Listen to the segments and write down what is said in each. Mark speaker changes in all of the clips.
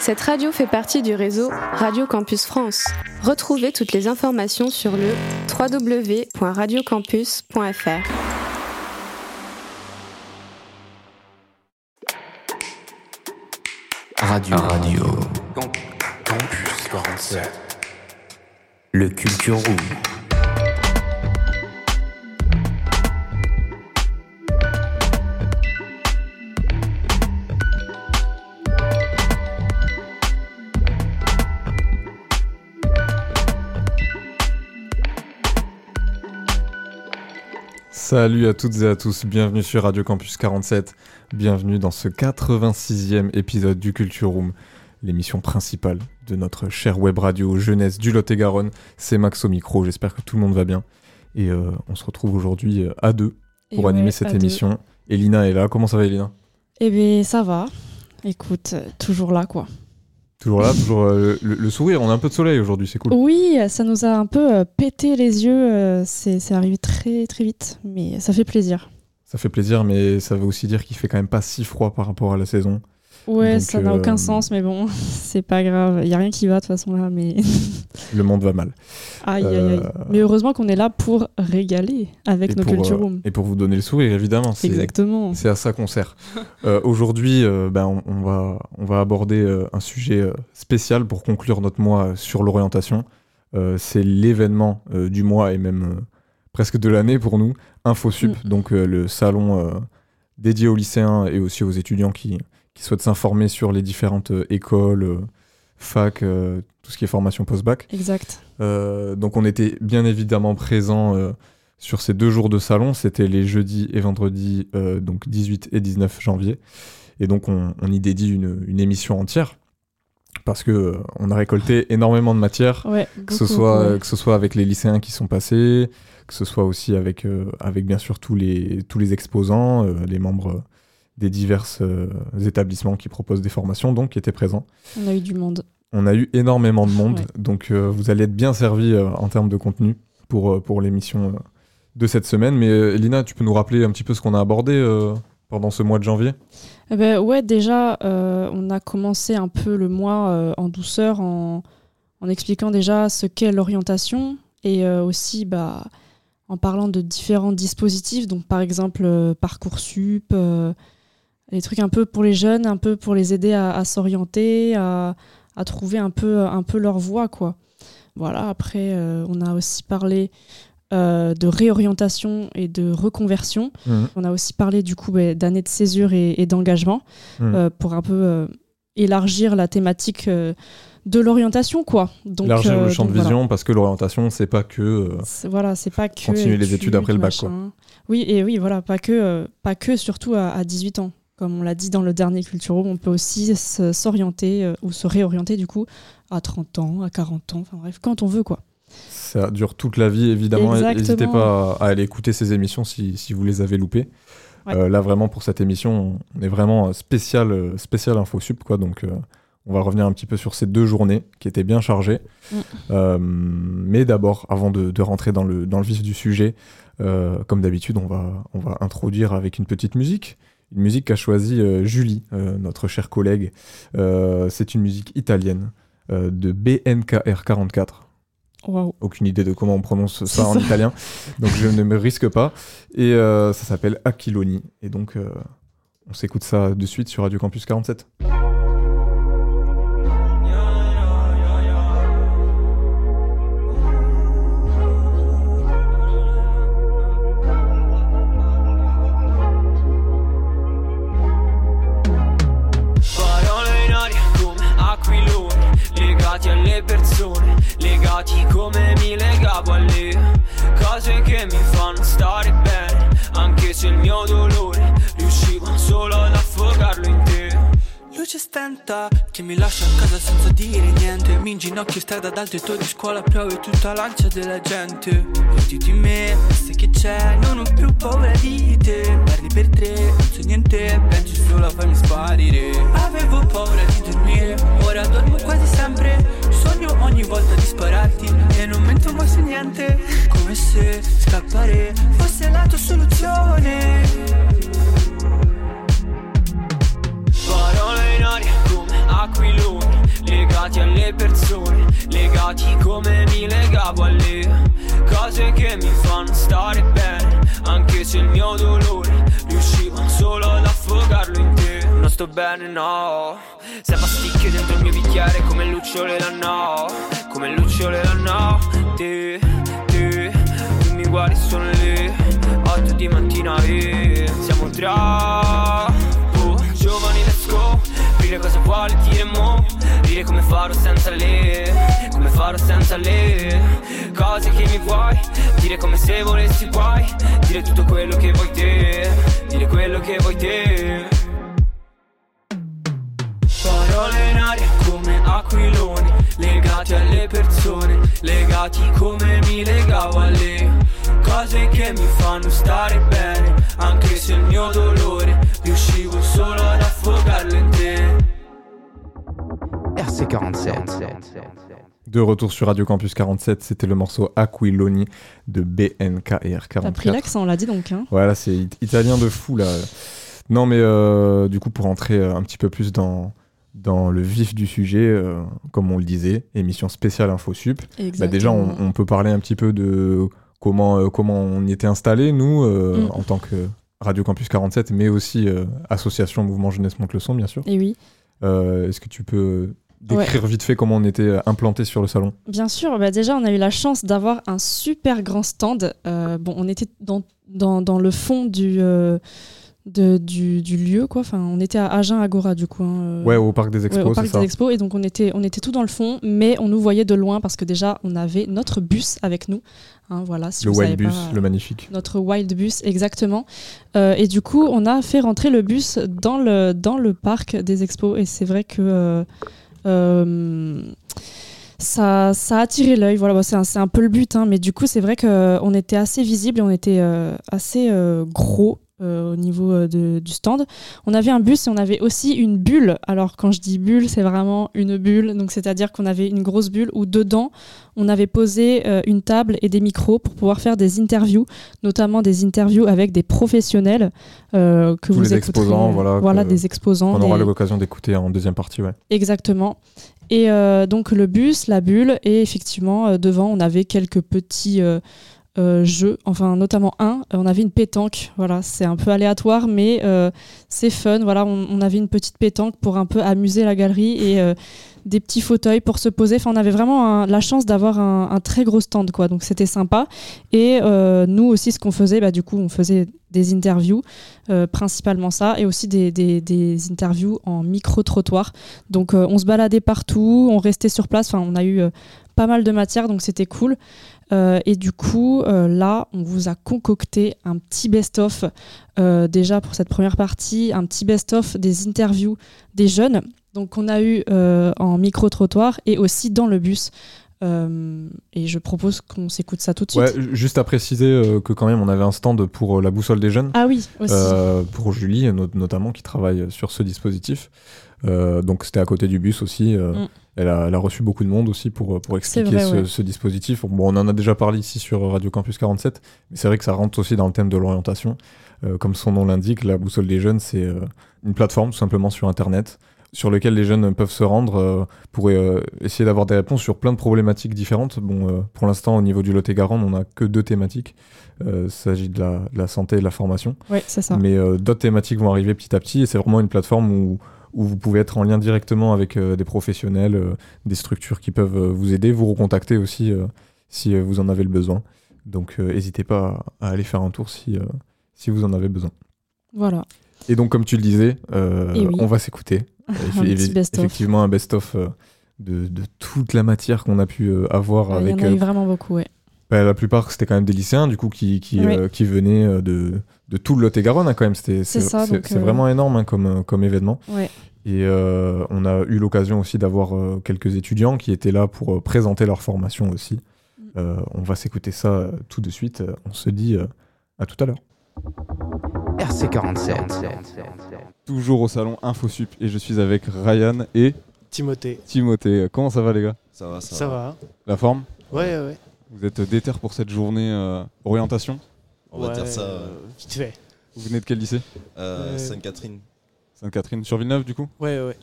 Speaker 1: Cette radio fait partie du réseau Radio Campus France. Retrouvez toutes les informations sur le www.radiocampus.fr.
Speaker 2: Radio. Radio. Campus 47. Le Culture Room.
Speaker 3: Salut à toutes et à tous, bienvenue sur Radio Campus 47, bienvenue dans ce 86e épisode du Culture Room, l'émission principale de notre chère web radio jeunesse du Lot-et-Garonne. C'est Max au micro, j'espère que tout le monde va bien. Et euh, on se retrouve aujourd'hui euh, à deux pour
Speaker 4: Et
Speaker 3: animer
Speaker 4: ouais,
Speaker 3: cette
Speaker 4: deux.
Speaker 3: émission. Elina est là, comment ça va Elina?
Speaker 4: Eh bien, ça va. Écoute, toujours là, quoi.
Speaker 3: Toujours là, toujours euh, le, le sourire, on a un peu de soleil aujourd'hui, c'est cool.
Speaker 4: Oui, ça nous a un peu euh, pété les yeux. euh, c'est c'est arrivé très, très vite. Mais ça fait plaisir.
Speaker 3: Ça fait plaisir, mais ça veut aussi dire qu'il fait quand même pas si froid par rapport à la saison.
Speaker 4: Ouais,
Speaker 3: Donc,
Speaker 4: ça n'a
Speaker 3: euh,
Speaker 4: aucun sens, mais bon, c'est pas grave. Il y a rien qui va de toute façon là, mais
Speaker 3: Le monde va mal.
Speaker 4: aïe aïe aïe.
Speaker 3: Euh,
Speaker 4: Mais heureusement qu'on est là pour régaler avec
Speaker 3: et,
Speaker 4: nos
Speaker 3: pour,
Speaker 4: culture
Speaker 3: euh,
Speaker 4: room.
Speaker 3: et pour vous donner le sourire, évidemment.
Speaker 4: Exactement.
Speaker 3: C'est à ça qu'on sert. Euh, Aujourd'hui, euh, ben, on, on va, on va aborder euh, un sujet euh, spécial pour conclure notre mois euh, sur l'orientation. Euh, c'est l'événement euh, du mois et même euh, presque de l'année pour nous, InfoSup, donc euh, le salon euh, dédié aux lycéens et aussi aux étudiants qui, qui souhaitent s'informer sur les différentes euh, écoles, euh, facs, euh, tout ce qui est formation post-bac.
Speaker 4: Exact.
Speaker 3: Donc on était bien évidemment présents sur ces deux jours de salon. C'était les jeudis et vendredis, donc 18 et 19 janvier. Et donc on, on y dédie une, une émission entière parce que euh, on a récolté énormément de matière,
Speaker 4: Ouais.
Speaker 3: que ce soit
Speaker 4: ouais.
Speaker 3: euh, que ce soit avec les lycéens qui sont passés, que ce soit aussi avec euh, avec bien sûr tous les tous les exposants, les membres des divers euh, établissements qui proposent des formations, donc qui étaient présents.
Speaker 4: On a eu du monde.
Speaker 3: On a eu énormément de monde,
Speaker 4: Ouais.
Speaker 3: donc euh, vous allez être bien servi euh, en termes de contenu pour, pour l'émission de cette semaine. Mais Elina, tu peux nous rappeler un petit peu ce qu'on a abordé pendant ce mois de janvier?
Speaker 4: Eh ben ouais, déjà, on a commencé un peu le mois en douceur en, en expliquant déjà ce qu'est l'orientation et aussi bah, en parlant de différents dispositifs, donc par exemple euh, Parcoursup, euh, les trucs un peu pour les jeunes, un peu pour les aider à, à s'orienter, à, à trouver un peu, un peu leur voie, quoi. Voilà, après, euh, on a aussi parlé euh, de réorientation et de reconversion. On a aussi parlé du coup bah, d'années de césure et, et d'engagement
Speaker 3: Mhm.
Speaker 4: euh, pour un peu élargir la thématique de l'orientation, quoi. Donc,
Speaker 3: Élargir
Speaker 4: euh,
Speaker 3: le champ
Speaker 4: donc
Speaker 3: de
Speaker 4: voilà.
Speaker 3: vision, parce que l'orientation, c'est pas que. euh,
Speaker 4: Voilà, c'est pas que
Speaker 3: Continuer les études après le bac, quoi.
Speaker 4: Oui, et oui, voilà, pas que, euh, pas que surtout à, à 18 ans. Comme on l'a dit dans le dernier Culture Room, on peut aussi s'orienter euh, ou se réorienter du coup à 30 ans, à 40 ans, enfin bref, quand on veut quoi.
Speaker 3: ça dure toute la vie, évidemment. N'hésitez pas à, aller écouter ces émissions si, si vous les avez loupées.
Speaker 4: Ouais.
Speaker 3: Euh, là, vraiment, pour cette émission, on est vraiment spécial, spécial InfoSup, quoi. Donc, euh, on va revenir un petit peu sur ces deux journées qui étaient bien chargées.
Speaker 4: Mm.
Speaker 3: Mais d'abord, avant de, de rentrer dans le, dans le vif du sujet, comme d'habitude, on va, on va introduire avec une petite musique. Une musique qu'a choisie euh, Julie, euh, notre chère collègue. Euh, C'est une musique italienne de BNKR44
Speaker 4: Waouh.
Speaker 3: aucune idée de comment on prononce ça en
Speaker 4: ça.
Speaker 3: italien, donc je ne me risque pas. Et ça s'appelle Aquiloni. Et donc, on s'écoute ça de suite sur Radio Campus 47.
Speaker 5: Anche se il mio dolore. Riusciva solo ad affogarlo in te.
Speaker 6: Luce stenta che mi lascia a casa senza dire niente. Mi inginocchio in strada ad altri tuoi di scuola Piove tutta l'ansia della gente. Vedi di me, sai che c'è? Non ho più paura di te. Parli per tre, non so niente Pensi solo a farmi sparire. Avevo paura di dormire Ora dormo quasi sempre Sogno ogni volta di spararti E non mento mai su niente Come se scappare fosse la tua soluzione
Speaker 5: Parole in aria come aquiloni, legati alle persone, legati come mi legavo alle cose che mi fanno stare bene, anche se il mio dolore riusciva solo ad affogarlo in te. Non sto bene, no, sei pasticchio dentro il mio bicchiere come lucciole la no, come lucciole la notte, te, tu mi guardi sono le otto di mattina e siamo troppo giovani, let's go, dire cosa vuole dire mo, dire come farò senza le, come farò senza le cose che mi vuoi, dire come se volessi guai, dire tutto quello che vuoi te, dire quello che vuoi te. Parole in aria come aquiloni, legati alle persone, legati come mi legavo alle cose che mi fanno stare bene, anche se il mio dolore riuscivo solo ad affogarlo in te.
Speaker 2: RC47.
Speaker 3: De retour sur Radio Campus 47, c'était le morceau Aquiloni de BNK et
Speaker 4: T'as pris
Speaker 3: R44.
Speaker 4: l'accent, on l'a dit donc. Hein.
Speaker 3: Voilà, c'est it- italien de fou là. Non, mais euh, du coup, pour entrer euh, un petit peu plus dans, dans le vif du sujet, euh, comme on le disait, émission spéciale InfoSup. Bah, déjà, on, on peut parler un petit peu de comment, euh, comment on y était installé, nous, euh,
Speaker 4: Mm.
Speaker 3: en tant que Radio Campus 47, mais aussi association Mouvement Jeunesse Monte le Son, bien sûr.
Speaker 4: Et oui.
Speaker 3: Est-ce que tu peux décrire vite fait comment on était implanté sur le salon?
Speaker 4: Bien sûr, bah déjà on a eu la chance d'avoir un super grand stand. Bon, on était dans, dans, dans le fond du, de- du, du lieu, quoi. Enfin, on était à Agen Agora du coup. hein, euh,
Speaker 3: Ouais, au Parc des
Speaker 4: ouais,
Speaker 3: Expos,
Speaker 4: au parc
Speaker 3: ça
Speaker 4: des expos et donc on était on était tout dans le fond mais on nous voyait de loin parce que déjà on avait notre bus avec nous Hein, voilà si
Speaker 3: Le
Speaker 4: vous
Speaker 3: Wild Bus,
Speaker 4: pas,
Speaker 3: le magnifique.
Speaker 4: notre wild bus exactement Euh, et du coup on a fait rentrer le bus dans le dans le parc des expos et c'est vrai que euh, euh, ça, ça a attiré l'œil voilà c'est un, peu le but hein, mais du coup c'est vrai qu'on était assez visible et on était euh, assez euh, gros euh, au niveau euh, de- du stand on avait un bus et on avait aussi une bulle alors quand je dis bulle c'est vraiment une bulle donc c'est à dire qu'on avait une grosse bulle où dedans on avait posé euh, une table et des micros pour pouvoir faire des interviews notamment des interviews avec des professionnels euh, que
Speaker 3: Tous
Speaker 4: vous
Speaker 3: les
Speaker 4: écouterez,
Speaker 3: exposants, voilà, que-
Speaker 4: des exposants
Speaker 3: On aura
Speaker 4: des-
Speaker 3: l'occasion d'écouter en deuxième partie, ouais.
Speaker 4: Exactement. Et donc le bus, la bulle, et effectivement, devant, on avait quelques petits jeux, enfin notamment un, euh, on avait une pétanque, voilà, c'est un peu aléatoire, mais euh, c'est fun, voilà, on, avait une petite pétanque pour un peu amuser la galerie et euh, des petits fauteuils pour se poser, on avait vraiment la chance d'avoir un, très gros stand, quoi, donc c'était sympa. Et euh, nous aussi, ce qu'on faisait, bah, du coup, on faisait des interviews, euh, principalement ça, et aussi des, interviews en micro-trottoir. Donc euh, on se baladait partout, on restait sur place, on a eu euh, pas mal de matière, donc c'était cool. Euh, et du coup, euh, là, on vous a concocté un petit best-of, euh, déjà pour cette première partie, un petit best-of des interviews des jeunes. Donc on a eu en micro-trottoir et aussi dans le bus. Et je propose qu'on s'écoute ça tout de suite.
Speaker 3: Ouais, juste à préciser que quand même on avait un stand pour la boussole des jeunes,
Speaker 4: Ah oui, aussi.
Speaker 3: pour Julie no- notamment qui travaille sur ce dispositif. Donc c'était à côté du bus aussi.
Speaker 4: Mm.
Speaker 3: Elle, a, elle a reçu beaucoup de monde aussi pour, pour expliquer
Speaker 4: vrai,
Speaker 3: ce,
Speaker 4: ouais.
Speaker 3: ce dispositif. Bon, on en a déjà parlé ici sur Radio Campus 47, mais c'est vrai que ça rentre aussi dans le thème de l'orientation. Euh, comme son nom l'indique, la boussole des jeunes, c'est euh, une plateforme tout simplement sur Internet sur lequel les jeunes peuvent se rendre euh, pour euh, essayer d'avoir des réponses sur plein de problématiques différentes. Bon, euh, pour l'instant, au niveau du Lot-et-Garonne, on n'a que deux thématiques. Euh, il s'agit de la, de la santé et de la formation.
Speaker 4: ouais, c'est ça.
Speaker 3: Mais euh, d'autres thématiques vont arriver petit à petit et c'est vraiment une plateforme où, où vous pouvez être en lien directement avec euh, des professionnels, euh, des structures qui peuvent euh, vous aider, vous recontacter aussi si vous en avez le besoin. Donc n'hésitez pas à, aller faire un tour si, si vous en avez besoin.
Speaker 4: Voilà.
Speaker 3: Et donc comme tu le disais,
Speaker 4: oui.
Speaker 3: on va s'écouter. Effectivement un best-of de, de toute la matière qu'on a pu avoir
Speaker 4: Ouais, Il y
Speaker 3: avec
Speaker 4: en a eu vraiment beaucoup, ouais.
Speaker 3: Bah, la plupart, c'était quand même des lycéens, du coup, qui, qui,
Speaker 4: Oui.
Speaker 3: euh, qui venaient euh, de, de tout le Lot-et-Garonne, hein, quand même. C'était,
Speaker 4: C'est
Speaker 3: c'est,
Speaker 4: ça,
Speaker 3: c'est-
Speaker 4: donc,
Speaker 3: c'est
Speaker 4: euh,
Speaker 3: vraiment énorme hein, comme, comme événement.
Speaker 4: Ouais.
Speaker 3: Et euh, on a eu l'occasion aussi d'avoir euh, quelques étudiants qui étaient là pour euh, présenter leur formation aussi.
Speaker 4: Mm.
Speaker 3: Euh, on va s'écouter ça euh, tout de suite. On se dit euh, à tout à l'heure.
Speaker 2: RC47.
Speaker 3: Toujours au salon InfoSup et je suis avec Ryan et
Speaker 7: Timothée.
Speaker 3: Timothée. Comment ça va les gars?
Speaker 8: Ça va, ça,
Speaker 7: Ça
Speaker 8: va.
Speaker 7: va
Speaker 3: La forme?
Speaker 7: Ouais, ouais.
Speaker 3: Vous êtes déter pour cette journée euh, orientation
Speaker 8: On va
Speaker 7: Ouais,
Speaker 8: dire ça.
Speaker 7: euh, vite fait.
Speaker 3: Vous venez de quel lycée
Speaker 8: Euh,
Speaker 7: Ouais.
Speaker 8: Sainte-Catherine.
Speaker 3: Sainte-Catherine sur Villeneuve du coup
Speaker 7: Ouais, ouais.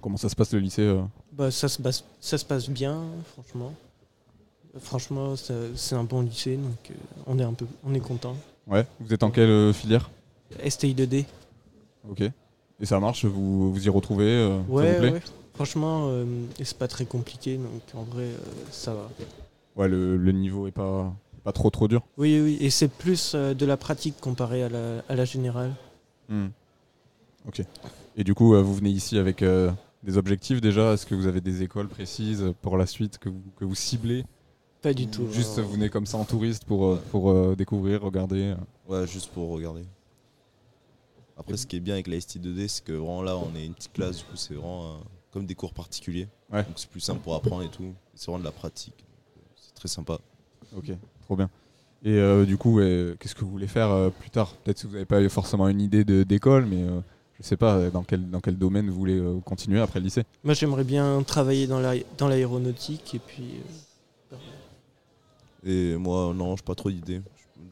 Speaker 3: Comment ça se passe le lycée euh
Speaker 7: Bah, ça, se passe, ça se passe bien, franchement. Franchement, c'est un bon lycée, donc euh, on est un peu, on est content.
Speaker 9: Ouais. Vous êtes en quelle euh, filière
Speaker 7: STI 2D.
Speaker 9: Ok. Et ça marche Vous vous y retrouvez euh, Ça vous
Speaker 7: Ouais,
Speaker 9: plaît
Speaker 7: ouais. Franchement, euh, et c'est pas très compliqué, donc en vrai, euh, ça va.
Speaker 9: Ouais, le, le niveau est pas, pas trop trop dur.
Speaker 7: Oui, oui, et c'est plus euh, de la pratique comparé à la, à la générale.
Speaker 9: Hmm. Ok. Et du coup, euh, vous venez ici avec euh, des objectifs déjà? Est-ce que vous avez des écoles précises pour la suite que vous, que vous ciblez?
Speaker 7: Pas du
Speaker 9: Ou
Speaker 7: tout.
Speaker 9: Juste vous venez comme ça en touriste pour, pour euh, découvrir, regarder?
Speaker 8: Ouais, juste pour regarder. Après, ce qui est bien avec la ST2D, c'est que vraiment là, on est une petite classe, du coup, c'est vraiment euh, comme des cours particuliers.
Speaker 9: Ouais.
Speaker 8: Donc c'est plus simple pour apprendre et tout. C'est vraiment de la pratique. Très sympa.
Speaker 9: Ok, trop bien. Et euh, du coup, euh, qu'est-ce que vous voulez faire euh, plus tard? Peut-être que vous n'avez pas eu forcément une idée d'école, mais euh, je sais pas dans quel, dans quel domaine vous voulez euh, continuer après le lycée?
Speaker 7: Moi, j'aimerais bien travailler dans la- dans l'aéronautique et puis. euh,
Speaker 8: Et moi, non, j'ai pas trop d'idées.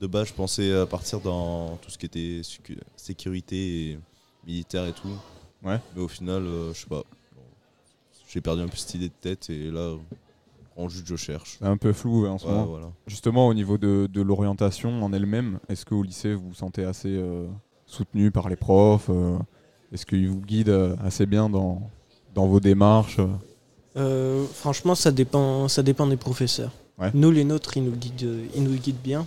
Speaker 8: De base, je pensais partir dans tout ce qui était sécu- sécurité et militaire et tout.
Speaker 9: Ouais.
Speaker 8: Mais au final, euh, je sais pas. J'ai perdu un peu cette idée de tête et là, en juste, je cherche.
Speaker 9: C'est un peu flou hein, en ce
Speaker 8: Ouais,
Speaker 9: moment.
Speaker 8: voilà.
Speaker 9: Justement, au niveau de, de l'orientation en elle-même, est-ce qu'au lycée, vous vous sentez assez euh, soutenu par les profs euh, Est-ce qu'ils vous guident euh, assez bien dans, dans vos démarches euh?
Speaker 7: Franchement, ça dépend, ça dépend des professeurs.
Speaker 9: Ouais.
Speaker 7: Nous, les nôtres, ils nous guident, ils nous guident bien.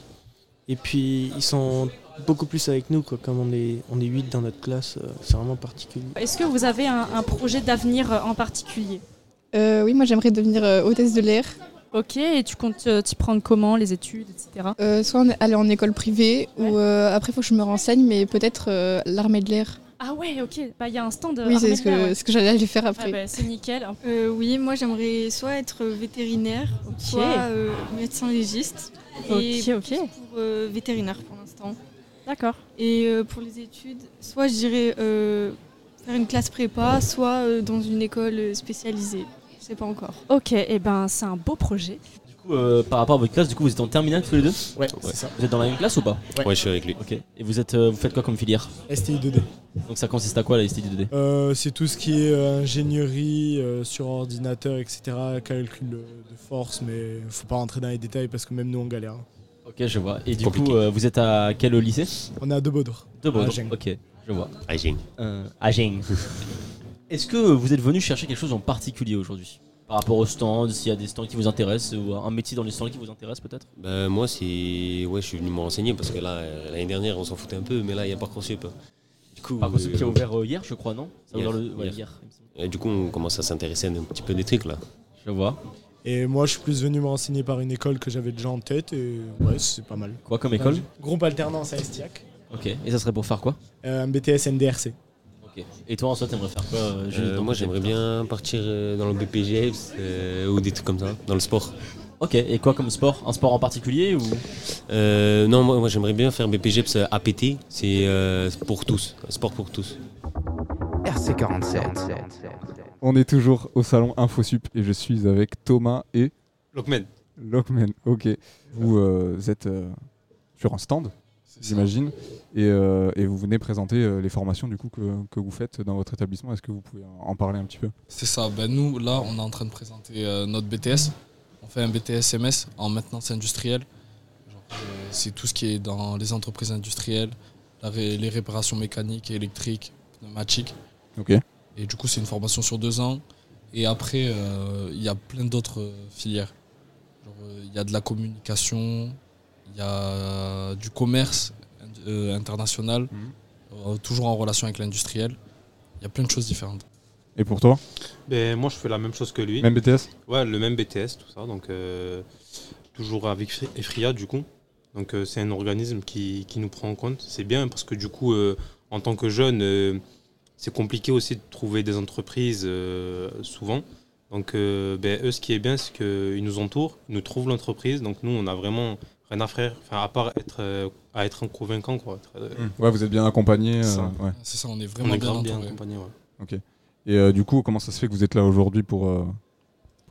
Speaker 7: Et puis, ils sont beaucoup plus avec nous, quoi. Comme on est, on est 8 dans notre classe, euh, c'est vraiment particulier.
Speaker 4: Est-ce que vous avez un, un projet d'avenir en particulier?
Speaker 10: Euh, oui, moi j'aimerais devenir euh, hôtesse de l'air.
Speaker 4: Ok, et tu comptes euh, t'y prendre comment, les études, etc.
Speaker 10: Euh, soit en- aller en école privée, ou euh, après il faut que je me renseigne, mais peut-être euh, l'armée de l'air.
Speaker 4: Ah ouais, ok, bah il y a un stand
Speaker 10: oui, c'est ce
Speaker 4: de l'air,
Speaker 10: que,
Speaker 4: ouais.
Speaker 10: ce que j'allais aller faire
Speaker 4: Ah
Speaker 10: après.
Speaker 4: bah, c'est nickel.
Speaker 11: Euh, oui, moi j'aimerais soit être vétérinaire, soit euh, médecin légiste. Et
Speaker 4: Ok, ok.
Speaker 11: plus pour euh, vétérinaire pour l'instant.
Speaker 4: D'accord.
Speaker 11: Et euh, pour les études, soit je dirais euh, faire une classe prépa, soit euh, dans une école spécialisée. Sais pas encore.
Speaker 4: Ok, et ben c'est un beau projet.
Speaker 12: Du coup, euh, par rapport à votre classe, du coup, vous êtes en terminale tous les deux
Speaker 13: Ouais, c'est ça.
Speaker 12: Vous êtes dans la même classe ou pas
Speaker 13: Ouais, je suis avec lui.
Speaker 12: Ok. Et vous êtes, euh, vous faites quoi comme filière
Speaker 13: STI 2D.
Speaker 12: Donc ça consiste à quoi la STI 2D
Speaker 13: Euh, c'est tout ce qui est euh, ingénierie euh, sur ordinateur, etc. Calcul de force, mais faut pas rentrer dans les détails parce que même nous on galère.
Speaker 12: Ok, je vois. Et du
Speaker 13: Compliqué.
Speaker 12: coup, euh, vous êtes à quel lycée
Speaker 13: On est à De Baudre.
Speaker 12: De Baudre.
Speaker 13: À.
Speaker 12: Ok, je vois. Euh, Agen. Est-ce que vous êtes venu chercher quelque chose en particulier aujourd'hui Par rapport au stand, s'il y a des stands qui vous intéressent ou un métier dans les stands qui vous intéresse peut-être?
Speaker 14: Bah, moi, c'est. Ouais, je suis venu me renseigner parce que là, euh, l'année dernière, on s'en foutait un peu, mais là, il y a Parcoursup. Du coup,
Speaker 12: Parcoursup qui a
Speaker 14: euh,
Speaker 12: ouvert euh, hier, je crois, non? Ça
Speaker 14: hier,
Speaker 12: ouvert le- ouais,
Speaker 14: hier.
Speaker 12: hier, il me semble.
Speaker 14: Et du coup, on commence à s'intéresser à un petit peu des trucs là.
Speaker 12: Je vois.
Speaker 13: Et moi je suis plus venu me renseigner par une école que j'avais déjà en tête et ouais, c'est pas mal.
Speaker 12: Quoi comme école?
Speaker 13: Groupe alternance à Estiac.
Speaker 12: Ok. Et ça serait pour faire quoi?
Speaker 13: Euh, un BTS NDRC.
Speaker 12: Et toi, en soi, t'aimerais faire quoi euh,
Speaker 14: Euh, moi, j'aimerais bien partir euh, dans le BPG euh, ou des trucs comme ça, dans le sport.
Speaker 12: Ok. Et quoi comme sport? Un sport en particulier ou?
Speaker 14: Euh, non, moi, moi, j'aimerais bien faire BPGEPS APT, c'est euh, pour tous, sport pour tous.
Speaker 15: RC47.
Speaker 9: On est toujours au salon InfoSup et je suis avec Thomas et
Speaker 16: Lockman.
Speaker 9: Lockman. Ok. Vous euh, êtes euh, sur un stand, j'imagine, et, euh, et vous venez présenter euh, les formations du coup que, que vous faites dans votre établissement. Est-ce que vous pouvez en parler un petit peu?
Speaker 17: C'est ça. Ben nous, là, on est en train de présenter euh, notre BTS. On fait un BTS MS en maintenance industrielle. Euh, c'est tout ce qui est dans les entreprises industrielles, la ré- les réparations mécaniques, électriques, pneumatiques.
Speaker 9: Ok.
Speaker 17: Et du coup, c'est une formation sur deux ans. Et après, il y a plein d'autres filières. Il y a de la communication, il y a du commerce euh, international, euh, toujours en relation avec l'industriel. Il y a plein de choses différentes.
Speaker 9: Et pour toi
Speaker 16: Ben, moi, je fais la même chose que lui.
Speaker 9: Même BTS
Speaker 16: Ouais, le même BTS, tout ça. Donc, euh, toujours avec Fri- Efria, du coup. Donc, euh, c'est un organisme qui, qui nous prend en compte. C'est bien parce que, du coup, euh, en tant que jeune, euh, c'est compliqué aussi de trouver des entreprises euh, souvent. Donc, euh, ben, eux, ce qui est bien, c'est qu'ils nous entourent, ils nous trouvent l'entreprise. Donc, nous, on a vraiment rien à faire, enfin, à part être, euh, à être un convaincant. Quoi. Être, euh,
Speaker 9: Ouais, vous êtes bien accompagné. euh,
Speaker 16: Ça.
Speaker 9: ouais.
Speaker 17: C'est ça, on est
Speaker 16: On
Speaker 17: vraiment
Speaker 16: est
Speaker 17: bien
Speaker 16: bien accompagné. Ouais.
Speaker 9: Ok. Et euh, du coup, comment ça se fait que vous êtes là aujourd'hui pour, euh,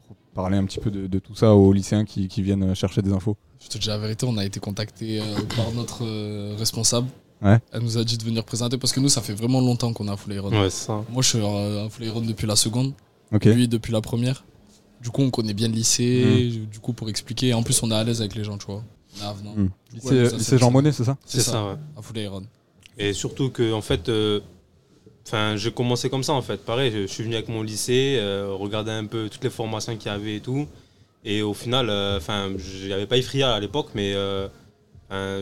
Speaker 9: pour parler un petit peu de, de tout ça aux lycéens qui, qui viennent chercher des infos?
Speaker 17: Je te dis la vérité, on a été contacté euh, par notre euh, responsable.
Speaker 9: Ouais.
Speaker 17: Elle nous a dit de venir présenter parce que nous, ça fait vraiment longtemps qu'on est à Full.
Speaker 16: Ouais, c'est ça.
Speaker 17: Moi, je suis euh, à Full Iron depuis la seconde.
Speaker 3: Ok.
Speaker 17: Lui, depuis la première. Du coup, on connaît bien le lycée.
Speaker 3: Hmm.
Speaker 17: Du coup, pour expliquer. En plus, on est à l'aise avec les gens, tu vois. On est avenant.
Speaker 3: Mm.
Speaker 17: Du coup,
Speaker 3: Lycée-
Speaker 17: elle nous a
Speaker 3: lycée
Speaker 17: fait
Speaker 3: Jean. Monnet, c'est ça
Speaker 17: C'est ça,
Speaker 16: ouais.
Speaker 17: à Foulayron.
Speaker 16: Et surtout que, en fait, euh, enfin, j'ai commencé comme ça, en fait. Pareil, je, je suis venu avec mon lycée, euh, regarder un peu toutes les formations qu'il y avait et tout. Et au final, euh, enfin, j'avais pas Ifria à l'époque, mais euh,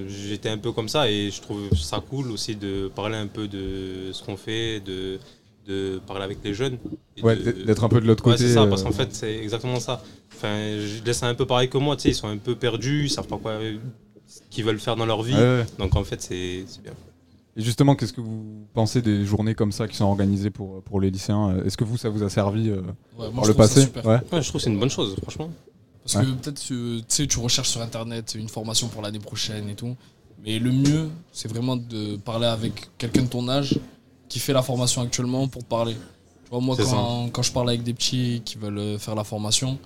Speaker 16: j'étais un peu comme ça et je trouve ça cool aussi de parler un peu de ce qu'on fait, de, de parler avec les jeunes.
Speaker 3: Ouais, d'être un peu de l'autre
Speaker 16: Ouais,
Speaker 3: côté,
Speaker 16: c'est ça,
Speaker 3: euh,
Speaker 16: parce qu'en fait, c'est exactement ça. Enfin, je laisse un peu pareil que moi, tu sais, ils sont un peu perdus, ils savent pas quoi, ce qu'ils veulent faire dans leur vie.
Speaker 3: Ouais, ouais.
Speaker 16: Donc en fait, c'est c'est bien.
Speaker 3: Et justement, qu'est-ce que vous pensez des journées comme ça qui sont organisées pour, pour les lycéens? Est-ce que vous, ça vous a servi euh,
Speaker 17: Ouais, moi,
Speaker 3: par
Speaker 17: je
Speaker 3: le passé?
Speaker 17: super.
Speaker 3: Ouais.
Speaker 16: Ouais, je trouve que c'est une bonne chose, franchement.
Speaker 17: Parce
Speaker 3: Ouais.
Speaker 17: que peut-être tu sais, tu recherches sur internet une formation pour l'année prochaine et tout. Mais le mieux, c'est vraiment de parler avec quelqu'un de ton âge qui fait la formation actuellement pour parler. Tu vois, moi, quand, quand je parle avec des petits qui veulent euh, faire la formation,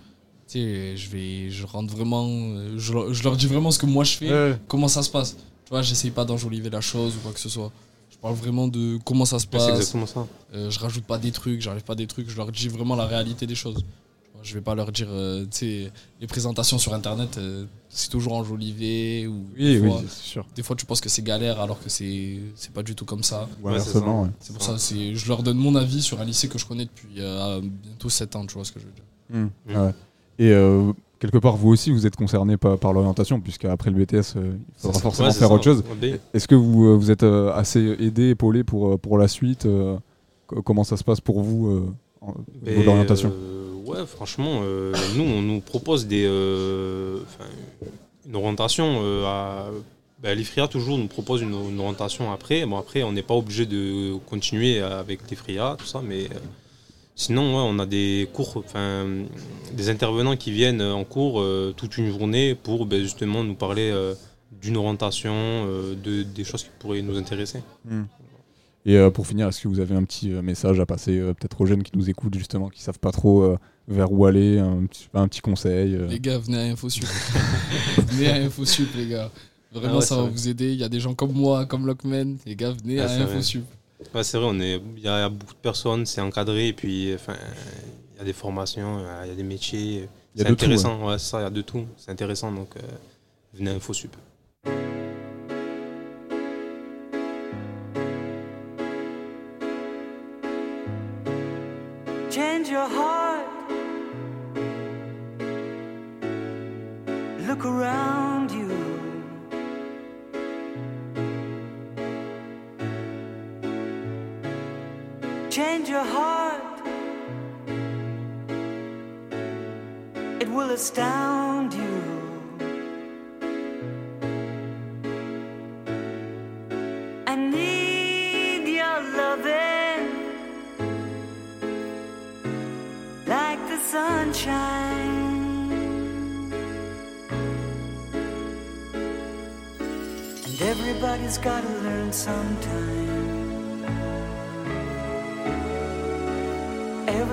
Speaker 17: tu sais, je vais, je rentre vraiment, euh, je, leur- je leur dis vraiment ce que moi je fais,
Speaker 3: Ouais.
Speaker 17: comment ça se passe. Tu vois, j'essaye pas d'enjoliver la chose ou quoi que ce soit. Je parle vraiment de comment ça se passe.
Speaker 16: c'est exactement ça.
Speaker 17: Euh, je rajoute pas des trucs, j'enlève pas des trucs, je leur dis vraiment la réalité des choses. Je vais pas leur dire, euh, tu sais, les présentations sur internet, euh, c'est toujours enjolivé. Ou
Speaker 3: Oui,
Speaker 17: des
Speaker 3: oui,
Speaker 17: fois-
Speaker 3: c'est sûr.
Speaker 17: Des fois, tu penses que c'est galère alors que c'est c'est pas du tout comme ça.
Speaker 3: Ouais.
Speaker 17: C'est pour ça, c'est je leur donne mon avis sur un lycée que je connais depuis euh, bientôt 7 ans, tu vois ce que je veux dire.
Speaker 3: Hmm, ouais. Et euh, quelque part, vous aussi, vous êtes concerné par, par l'orientation, puisqu'après le BTS, euh, il faudra forcément
Speaker 16: Ouais,
Speaker 3: faire
Speaker 16: ça.
Speaker 3: autre chose. Est-ce que vous, vous êtes euh, assez aidé, épaulé pour, pour la suite euh, co- Comment ça se passe pour vous euh, en- au niveau de
Speaker 16: Et,
Speaker 3: l'orientation
Speaker 16: euh, Ouais, franchement, euh, nous, on nous propose des, euh, une orientation euh, à. Ben, L'IFRIA toujours nous propose une, orientation après. Bon, après, on n'est pas obligé de continuer avec l'IFRIA, tout ça, mais sinon, on a des cours, enfin, des intervenants qui viennent en cours toute une journée pour ben, justement nous parler d'une orientation, de, des choses qui pourraient nous intéresser.
Speaker 3: Hmm. Et pour finir, est-ce que vous avez un petit message à passer peut-être aux jeunes qui nous écoutent justement, qui savent pas trop vers où aller, un petit, un petit conseil euh
Speaker 17: Les gars, venez à InfoSup. venez à InfoSup, les gars. Vraiment,
Speaker 16: Ah ouais,
Speaker 17: ça va
Speaker 16: vrai.
Speaker 17: vous aider. Il y a des gens comme moi, comme Lockman. Les gars, venez
Speaker 16: Ah,
Speaker 17: à. InfoSup.
Speaker 16: Ouais, c'est vrai, on est, il y a beaucoup de personnes, c'est encadré, et puis, enfin, il y a des formations, il y a des métiers.
Speaker 3: Il y a
Speaker 16: C'est
Speaker 3: de tout,
Speaker 16: intéressant, ouais, c'est ça, il y a de tout. C'est intéressant, donc euh, venez à InfoSup.
Speaker 18: Your heart. It will astound you. I need your loving like the sunshine. And everybody's gotta learn sometime.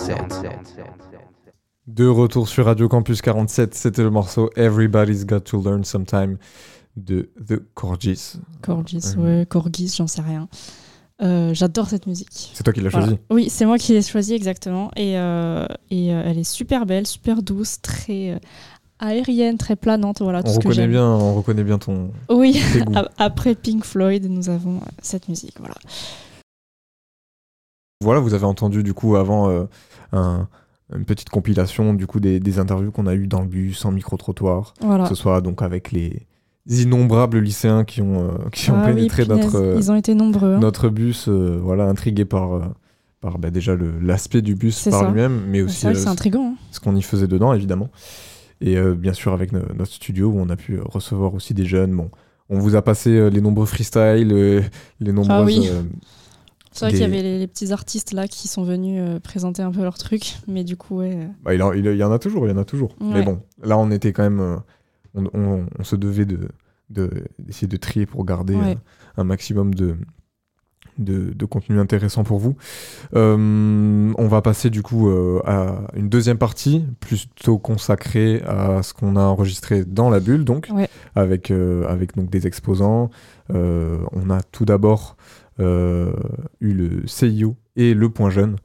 Speaker 2: RC47.
Speaker 3: De retour sur Radio Campus 47, c'était le morceau Everybody's Got to Learn Sometime de The Corgis.
Speaker 4: Corgis,
Speaker 3: Euh,
Speaker 4: ouais, Corgis, j'en sais rien. Euh, J'adore cette musique.
Speaker 3: C'est toi qui l'as choisi
Speaker 4: Oui, c'est moi qui l'ai choisie exactement. Et, euh, et euh, elle est super belle, super douce, très aérienne, très planante. Voilà, tout
Speaker 3: On
Speaker 4: ce
Speaker 3: reconnaît bien, on reconnaît bien ton.
Speaker 4: Oui, après Pink Floyd, nous avons cette musique. Voilà.
Speaker 3: Voilà, vous avez entendu du coup avant euh, un- une petite compilation du coup des, des interviews qu'on a eues dans le bus, en micro-trottoir.
Speaker 4: Voilà.
Speaker 3: Que ce soit donc avec les innombrables lycéens qui ont, euh, qui ont
Speaker 4: Ah
Speaker 3: pénétré notre, euh,
Speaker 4: ils ont été nombreux, hein.
Speaker 3: notre bus, voilà, intrigués par, par bah, déjà l'aspect du bus par lui-même, mais aussi
Speaker 4: vrai intriguant, hein.
Speaker 3: ce qu'on y faisait dedans, évidemment. Et bien sûr, avec no- notre studio où on a pu recevoir aussi des jeunes. Bon, on vous a passé les nombreux freestyles, les nombreuses.
Speaker 4: Ah oui. C'est vrai
Speaker 3: des-
Speaker 4: qu'il y avait les, les petits artistes là qui sont venus euh, présenter un peu leur truc, mais du coup, ouais. euh,
Speaker 3: Bah, il, en, il- il y en a toujours, il y en a toujours.
Speaker 4: Ouais.
Speaker 3: Mais bon, là, on était quand même. euh, on, on- on se devait de, de- d'essayer de trier pour garder
Speaker 4: Ouais.
Speaker 3: un maximum de, de, de contenu intéressant pour vous. Euh, on va passer du coup euh, à une deuxième partie, plutôt consacrée à ce qu'on a enregistré dans la bulle, donc,
Speaker 4: Ouais.
Speaker 3: avec, euh, avec donc, des exposants. On a tout d'abord eu le CIO et le Point Jeune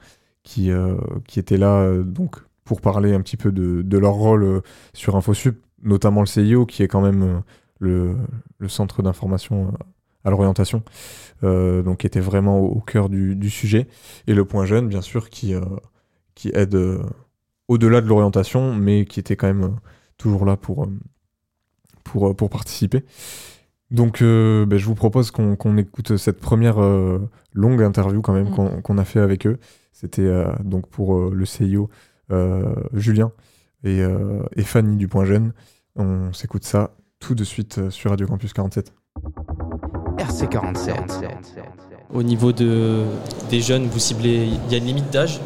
Speaker 3: qui, euh, qui étaient là euh, donc, pour parler un petit peu de, de leur rôle euh, sur InfoSup, notamment le CIO qui est quand même euh, le, le centre d'information euh, à l'orientation, euh, donc qui était vraiment au, cœur du, sujet, et le Point Jeune, bien sûr, qui, euh, qui aide euh, au-delà de l'orientation, mais qui était quand même euh, toujours là pour, euh, pour, euh, pour participer. Donc, euh, ben, je vous propose qu'on écoute cette première euh, longue interview quand même
Speaker 4: Mm.
Speaker 3: qu'on a fait avec eux. C'était euh, donc pour euh, le CIO euh, Julien et, euh, et Fanny du Point Jeune. On s'écoute ça tout de suite sur Radio Campus 47.
Speaker 2: RC47.
Speaker 19: Au niveau de, des jeunes, vous ciblez, il y a une limite d'âge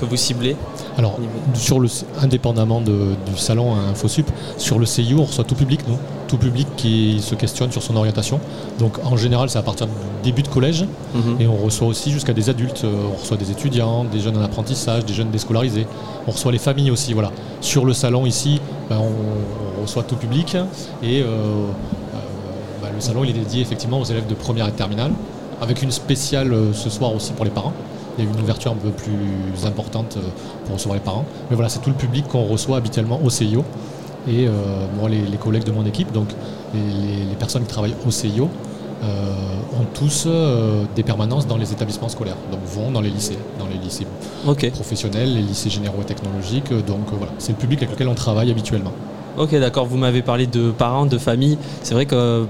Speaker 19: que vous ciblez?
Speaker 20: Alors, sur le, indépendamment de- du salon à InfoSup, sur le CIO, on reçoit tout public, nous. Tout public qui se questionne sur son orientation. Donc, en général, c'est à partir du début de collège.
Speaker 19: Mhm.
Speaker 20: Et on reçoit aussi jusqu'à des adultes. Euh, On reçoit des étudiants, des jeunes en apprentissage, des jeunes déscolarisés. On reçoit les familles aussi, voilà. Sur le salon ici, ben, on, on reçoit tout public. Et euh, euh, ben, le salon, il est dédié effectivement aux élèves de première et de terminale. Avec une spéciale ce soir aussi pour les parents. Il y a une ouverture un peu plus importante pour recevoir les parents. Mais voilà, c'est tout le public qu'on reçoit habituellement au CIO. Et euh, moi, les, les collègues de mon équipe, donc les, personnes qui travaillent au CIO, euh, ont tous euh, des permanences dans les établissements scolaires. Donc vont dans les lycées, dans les lycées professionnels, les lycées généraux et technologiques. Donc voilà, c'est le public avec lequel on travaille habituellement.
Speaker 19: Ok, d'accord. Vous m'avez parlé de parents, de famille. C'est vrai que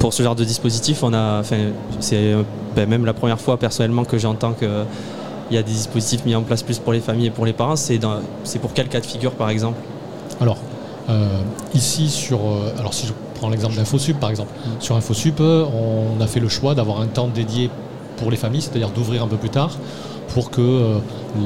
Speaker 19: pour ce genre de dispositif, on a, enfin, c'est ben, même la première fois personnellement que j'entends qu'il y a des dispositifs mis en place plus pour les familles et pour les parents. C'est pour quel cas de figure, par exemple?
Speaker 20: Alors, ici, sur, euh, alors si je prends l'exemple d'InfoSup, par exemple, sur InfoSup, euh, on a fait le choix d'avoir un temps dédié pour les familles, c'est-à-dire d'ouvrir un peu plus tard, pour que euh,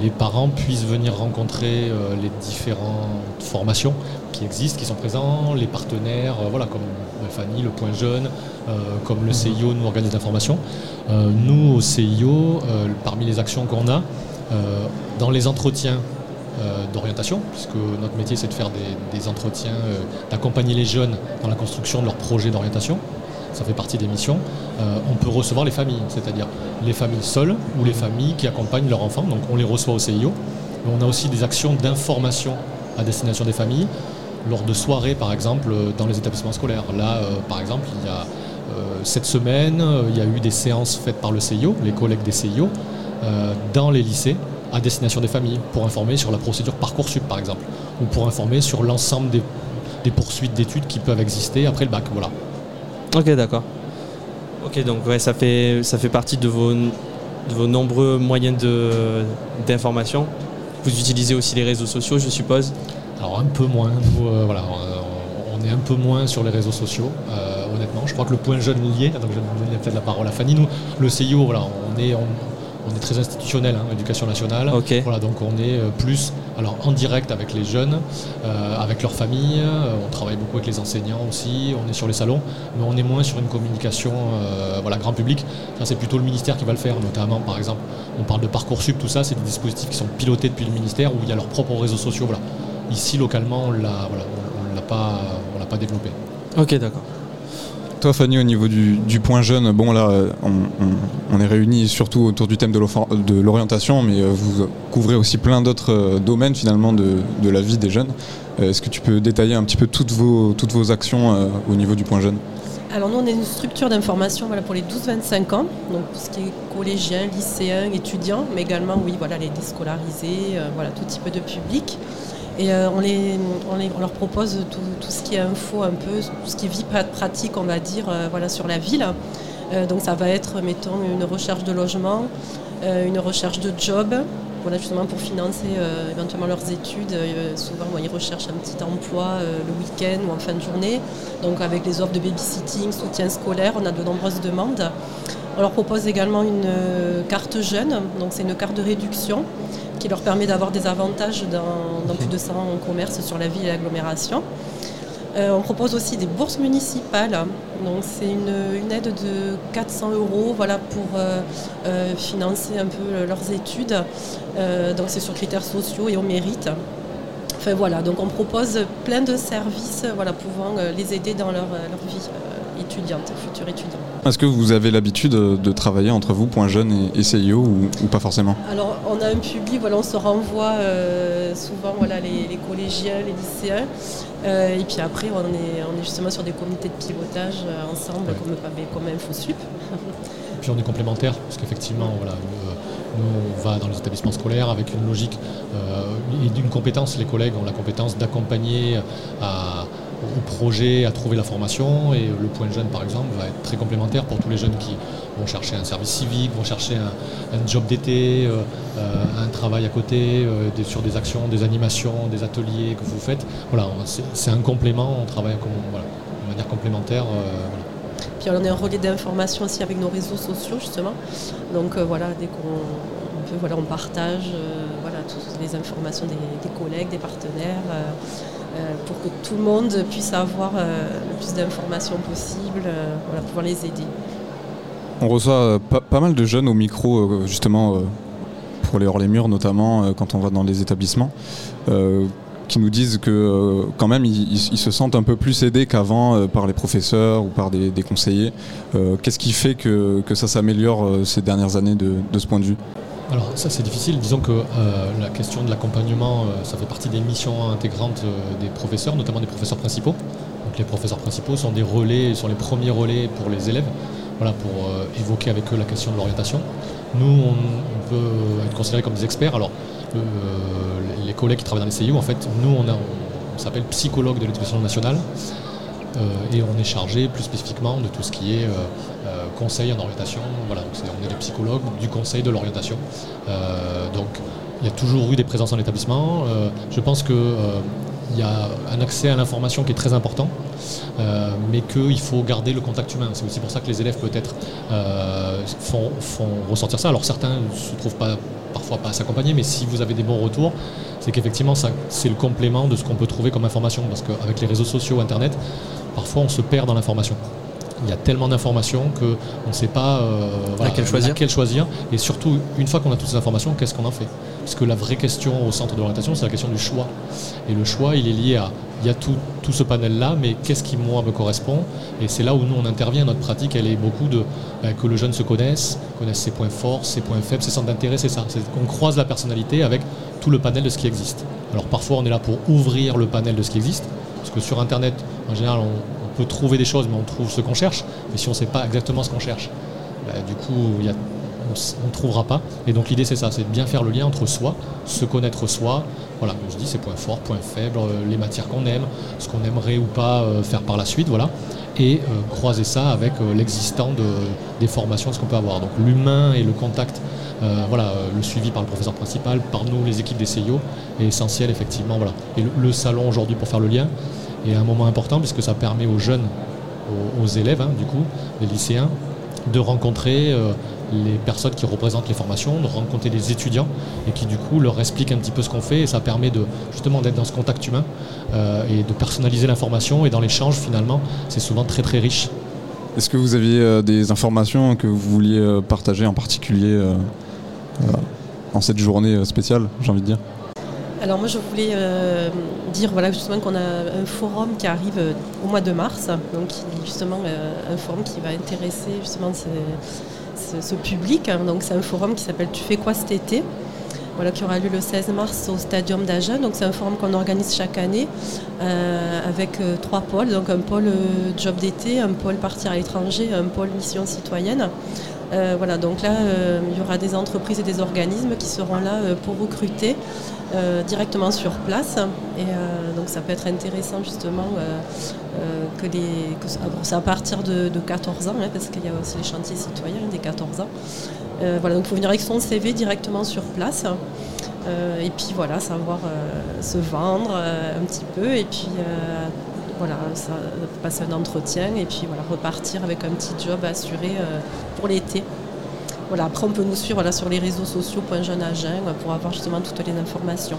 Speaker 20: les parents puissent venir rencontrer euh, les différentes formations qui existent, qui sont présents, les partenaires, euh, voilà, comme Fanny, le Point Jeune, euh, comme le CIO nous organise l'information. Euh, nous, au CIO, euh, parmi les actions qu'on a, euh, dans les entretiens euh, d'orientation, puisque notre métier c'est de faire des, entretiens, euh, d'accompagner les jeunes dans la construction de leur projet d'orientation. Ça fait partie des missions. Euh, on peut recevoir les familles, c'est-à-dire les familles seules ou les familles qui accompagnent leurs enfants. Donc on les reçoit au CIO. Mais on a aussi des actions d'information à destination des familles lors de soirées, par exemple, euh, dans les établissements scolaires. Là, euh, par exemple, il y a euh, cette semaine, euh, il y a eu des séances faites par le CIO, les collègues des CIO, euh, dans les lycées à destination des familles pour informer sur la procédure Parcoursup par exemple ou pour informer sur l'ensemble des, des poursuites d'études qui peuvent exister après le bac voilà
Speaker 19: Ok, d'accord. Ok, donc ouais, ça fait, ça fait partie de vos, de vos nombreux moyens d'information. Vous utilisez aussi les réseaux sociaux, je suppose
Speaker 20: Alors un peu moins, nous, euh, voilà, euh, on est un peu moins sur les réseaux sociaux, euh, honnêtement. Je crois que le point jeune y est, donc je vais donner peut-être la parole à Fanny. Nous, le CIO, voilà, on est, on, on est très institutionnel, hein, éducation nationale. Voilà, donc on est euh, plus alors, en direct avec les jeunes, euh, avec leurs familles, euh, on travaille beaucoup avec les enseignants aussi, on est sur les salons, mais on est moins sur une communication euh, voilà, grand public. Ça, c'est plutôt le ministère qui va le faire, notamment par exemple, on parle de Parcoursup, tout ça, c'est des dispositifs qui sont pilotés depuis le ministère où il y a leurs propres réseaux sociaux. Voilà. Ici, localement, on l'a voilà, on- on l'a pas, on l'a pas développé.
Speaker 19: Ok, d'accord.
Speaker 3: Toi, Fanny, au niveau du, point jeune, bon là, on, est réunis surtout autour du thème de l'orientation, mais euh, vous couvrez aussi plein d'autres euh, domaines finalement de, la vie des jeunes. Euh, Est-ce que tu peux détailler un petit peu toutes vos, toutes vos actions au niveau du point jeune?
Speaker 21: Alors nous, on est une structure d'information voilà, pour les 12-25 ans, donc ce qui est collégiens, lycéens, étudiants, mais également oui, voilà, les déscolarisés, euh, voilà, tout type de public. Et euh, on, leur propose tout, ce qui est info, un peu, tout ce qui est vie pra- pratique, on va dire, euh, voilà, sur la ville. Euh, donc ça va être, mettons, une recherche de logement, une recherche de job, voilà, justement pour financer éventuellement leurs études. Souvent, ils recherchent un petit emploi le week-end ou en fin de journée. Donc avec les offres de babysitting, soutien scolaire, on a de nombreuses demandes. On leur propose également une carte jeune, donc c'est une carte de réduction qui leur permet d'avoir des avantages dans, plus de 100 commerces sur la ville et l'agglomération. Euh, on propose aussi des bourses municipales, donc c'est une, aide de 400 euros voilà, pour euh, euh, financer un peu leurs études. Donc c'est sur critères sociaux et au mérite. Enfin voilà, donc on propose plein de services voilà, pouvant les aider dans leur, leur vie étudiante, future étudiante.
Speaker 3: Est-ce que vous avez l'habitude euh, de travailler entre vous, point jeune et, et CIO, ou, ou pas forcément
Speaker 21: Alors, on a un public, voilà, on se renvoie euh, souvent voilà, les, les collégiens, les lycéens. Euh, et puis après, on est, on est justement sur des comités de pilotage euh, ensemble, comme, comme InfoSup.
Speaker 20: Et puis on est complémentaires, parce qu'effectivement, voilà, nous, nous, on va dans les établissements scolaires avec une logique euh, et d'une compétence. Les collègues ont la compétence d'accompagner à- au projet, à trouver la formation. Et le point jeune, par exemple, va être très complémentaire pour tous les jeunes qui vont chercher un service civique, vont chercher un, job d'été, euh, euh, un travail à côté, euh, sur des actions, des animations, des ateliers que vous faites. Voilà, c'est un complément, on travaille comme, voilà, de manière complémentaire.
Speaker 21: Puis on est un relais d'information aussi avec nos réseaux sociaux, justement. Donc voilà, dès qu'on on peut, voilà, on partage les informations des, collègues, des partenaires, euh, euh, pour que tout le monde puisse avoir euh, le plus d'informations possible, voilà, pouvoir les aider.
Speaker 3: On reçoit pas, mal de jeunes au micro, justement, pour les hors les murs, notamment quand on va dans les établissements, qui nous disent que quand même ils, se sentent un peu plus aidés qu'avant par les professeurs ou par des, conseillers. Qu'est-ce qui fait que, ça s'améliore ces dernières années de ce point de vue?
Speaker 20: Alors ça c'est difficile, disons que euh, la question de l'accompagnement, euh, ça fait partie des missions intégrantes euh, des professeurs, notamment des professeurs principaux. Donc les professeurs principaux sont des relais, sont les premiers relais pour les élèves, voilà, pour évoquer avec eux la question de l'orientation. Nous, on, peut être considérés comme des experts. Alors les collègues qui travaillent dans les CIO, en fait, nous on, on s'appelle psychologue de l'éducation nationale. Et on est chargé plus spécifiquement de tout ce qui est conseil en orientation. Voilà, donc on est des psychologues du conseil de l'orientation. Euh, donc il y a toujours eu des présences en établissement. Euh, je pense qu'il y a un accès à l'information qui est très important, euh, mais qu'il faut garder le contact humain. C'est aussi pour ça que les élèves peut-être euh, font, font ressortir ça. Alors certains ne se trouvent pas parfois pas à s'accompagner, mais si vous avez des bons retours, c'est qu'effectivement c'est le complément de ce qu'on peut trouver comme information, parce qu'avec les réseaux sociaux, Internet, parfois on se perd dans l'information. Il y a tellement d'informations qu'on ne sait pas euh,
Speaker 19: Laquelle choisir.
Speaker 20: laquelle choisir. Et surtout, une fois qu'on a toutes ces informations, qu'est-ce qu'on en fait? Parce que la vraie question au centre de l'orientation, c'est la question du choix. Et le choix, il est lié à, il y a tout, tout ce panel-là, mais qu'est-ce qui, moi, me correspond? Et c'est là où nous, on intervient. Notre pratique, elle est beaucoup de ben, que le jeune se connaisse, connaisse ses points forts, ses points faibles, ses centres d'intérêt, c'est ça. C'est qu'on croise la personnalité avec tout le panel de ce qui existe. Alors parfois, on est là pour ouvrir le panel de ce qui existe, parce que sur Internet, en général, on, on trouver des choses, mais on trouve ce qu'on cherche. Mais si on ne sait pas exactement ce qu'on cherche, ben, du coup, on ne trouvera pas. Et donc l'idée, c'est ça, c'est de bien faire le lien entre soi, se connaître soi, voilà, je dis, ses points forts, points faibles, euh, les matières qu'on aime, ce qu'on aimerait ou pas euh, faire par la suite, voilà, et euh, croiser ça avec l'existant de, des formations, ce qu'on peut avoir. Donc l'humain et le contact, voilà, le suivi par le professeur principal, par nous, les équipes des CIO, est essentiel, effectivement, voilà. Et le salon aujourd'hui pour faire le lien est un moment important puisque ça permet aux jeunes, aux, élèves, hein, du coup, les lycéens, de rencontrer euh, les personnes qui représentent les formations, de rencontrer les étudiants et qui du coup leur expliquent un petit peu ce qu'on fait et ça permet de justement d'être dans ce contact humain euh, et de personnaliser l'information et dans l'échange finalement c'est souvent très très riche.
Speaker 3: Est-ce que vous aviez euh, des informations que vous vouliez partager en particulier en cette journée spéciale, j'ai envie de dire?
Speaker 21: Alors moi je voulais euh, dire voilà justement qu'on a un forum qui arrive euh, au mois de mars, donc justement euh, un forum qui va intéresser justement ce, public. hein. Donc c'est un forum qui s'appelle Tu fais quoi cet été? Voilà, qui aura lieu le 16 mars au Stadium d'Agen. Donc c'est un forum qu'on organise chaque année avec trois pôles. Donc un pôle job d'été, un pôle partir à l'étranger, un pôle mission citoyenne. Euh, voilà, donc là, euh, il y aura des entreprises et des organismes qui seront là euh, pour recruter directement sur place. Et donc ça peut être intéressant justement que les. que c'est à partir de, de 14 ans, hein, parce qu'il y a aussi les chantiers citoyens des 14 ans. Voilà, donc il faut venir avec son CV directement sur place. Et puis voilà, savoir se vendre un petit peu. Et puis voilà, ça, passer un entretien et puis voilà, repartir avec un petit job assuré euh, pour l'été. Voilà, après on peut nous suivre voilà, sur les réseaux sociaux pour avoir justement toutes les informations.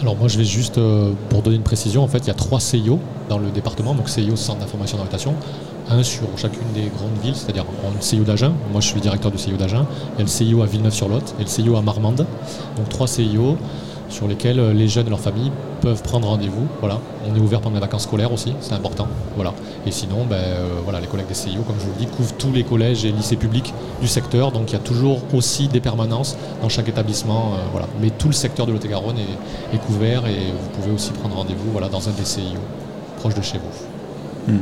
Speaker 20: Alors moi je vais juste, euh, pour donner une précision, en fait il y a trois CIO dans le département, donc CIO Centre d'information d'orientation, un sur chacune des grandes villes, c'est-à-dire le CIO d'Agen, moi je suis directeur du CIO d'Agen, il y a le CIO à Villeneuve-sur-Lot et le CIO à Marmande, donc trois CIO sur lesquels euh, les jeunes et leurs familles peuvent prendre rendez-vous. Voilà, on est ouvert pendant les vacances scolaires aussi, c'est important. Voilà. Et sinon, ben, euh, voilà, les collègues des CIO, comme je vous le dis, couvrent tous les collèges et lycées publics du secteur. Donc il y a toujours aussi des permanences dans chaque établissement. euh, voilà. Mais tout le secteur de Lot-et-Garonne est, est couvert et vous pouvez aussi prendre rendez-vous voilà, dans un des CIO proche de chez vous.
Speaker 3: Hmm.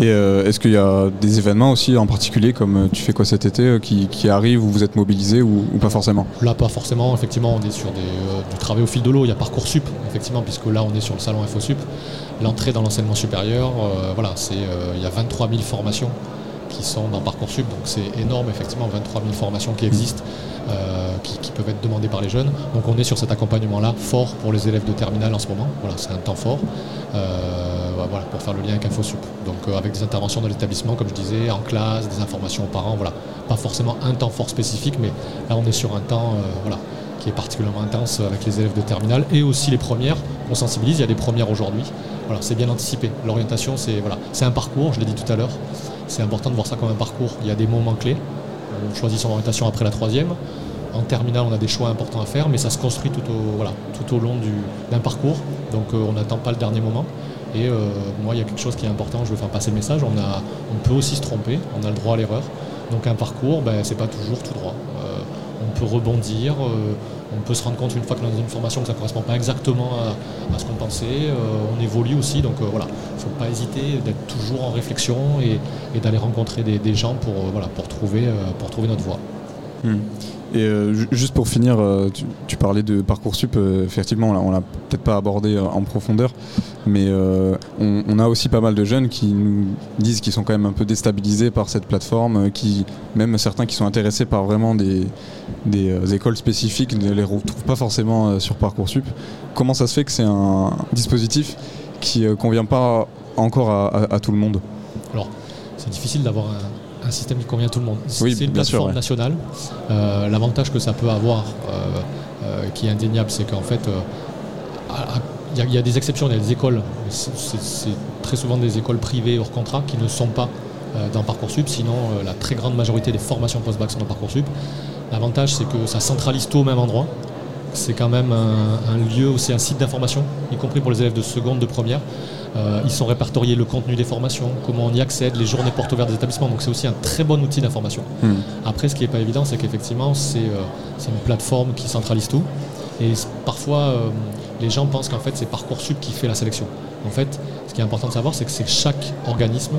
Speaker 3: Et euh, est-ce qu'il y a des événements aussi en particulier, comme euh, tu fais quoi cet été, euh, qui, qui arrivent où vous êtes mobilisés ou, ou pas forcément?
Speaker 20: Là, pas forcément. Effectivement, on est sur des, du travail au fil de l'eau. Il y a Parcoursup, effectivement, puisque là, on est sur le salon InfoSup. L'entrée dans l'enseignement supérieur, voilà, c'est, il y a 23 000 formations qui sont dans Parcoursup. Donc, c'est énorme, effectivement, 23 000 formations qui existent, euh, qui, qui peuvent être demandées par les jeunes. Donc, on est sur cet accompagnement-là fort pour les élèves de terminale en ce moment. Voilà, c'est un temps fort. Euh, pour faire le lien avec InfoSup. Donc euh, avec des interventions dans l'établissement, comme je disais, en classe, des informations aux parents, voilà. Pas forcément un temps fort spécifique, mais là on est sur un temps euh, voilà, qui est particulièrement intense avec les élèves de terminale et aussi les premières. On sensibilise, il y a des premières aujourd'hui. C'est bien anticipé. L'orientation, c'est voilà, un parcours, je l'ai dit tout à l'heure. C'est important de voir ça comme un parcours. Il y a des moments clés. On choisit son orientation après la troisième. En terminale, on a des choix importants à faire, mais ça se construit tout au, long du- d'un parcours. Donc euh, on n'attend pas le dernier moment. Et euh, moi, il y a quelque chose qui est important, je veux faire passer le message. On, peut aussi se tromper, on a le droit à l'erreur. Donc un parcours, ben, c'est pas toujours tout droit. Euh, on peut rebondir, euh, on peut se rendre compte une fois que dans une formation que ça ne correspond pas exactement à, ce qu'on pensait. On évolue aussi, donc voilà, il ne faut pas hésiter d'être toujours en réflexion et, d'aller rencontrer des, gens pour, voilà, pour, trouver, pour trouver notre voie.
Speaker 3: Hmm. Et euh, ju- juste pour finir, euh, tu, parlais de Parcoursup, euh, effectivement, on l'a peut-être pas abordé en profondeur, mais on, a aussi pas mal de jeunes qui nous disent qu'ils sont quand même un peu déstabilisés par cette plateforme, qui, même certains qui sont intéressés par vraiment des, écoles spécifiques ne les retrouvent pas forcément sur Parcoursup. Comment ça se fait que c'est un dispositif qui ne convient pas encore à, à- tout le monde?
Speaker 20: Alors, c'est difficile d'avoir un système qui convient à tout le monde.
Speaker 3: Oui,
Speaker 20: c'est une
Speaker 3: sûr,
Speaker 20: plateforme
Speaker 3: ouais.
Speaker 20: nationale. Euh, L'avantage que ça peut avoir, euh, euh, qui est indéniable, c'est qu'en fait, il y, a- il y a des exceptions, il y a des écoles, c'est- très souvent des écoles privées hors contrat qui ne sont pas dans Parcoursup, sinon la très grande majorité des formations post-bac sont dans Parcoursup. L'avantage, c'est que ça centralise tout au même endroit. C'est quand même un, un lieu, c'est un site d'information, y compris pour les élèves de seconde, de première. Euh, ils sont répertoriés le contenu des formations, comment on y accède, les journées portes ouvertes des établissements. Donc c'est aussi un très bon outil d'information.
Speaker 3: Hmm.
Speaker 20: Après, ce qui n'est pas évident, c'est qu'effectivement, c'est euh, c'est une plateforme qui centralise tout. Et parfois, euh, les gens pensent qu'en fait, c'est Parcoursup qui fait la sélection. En fait, ce qui est important de savoir, c'est que c'est chaque organisme,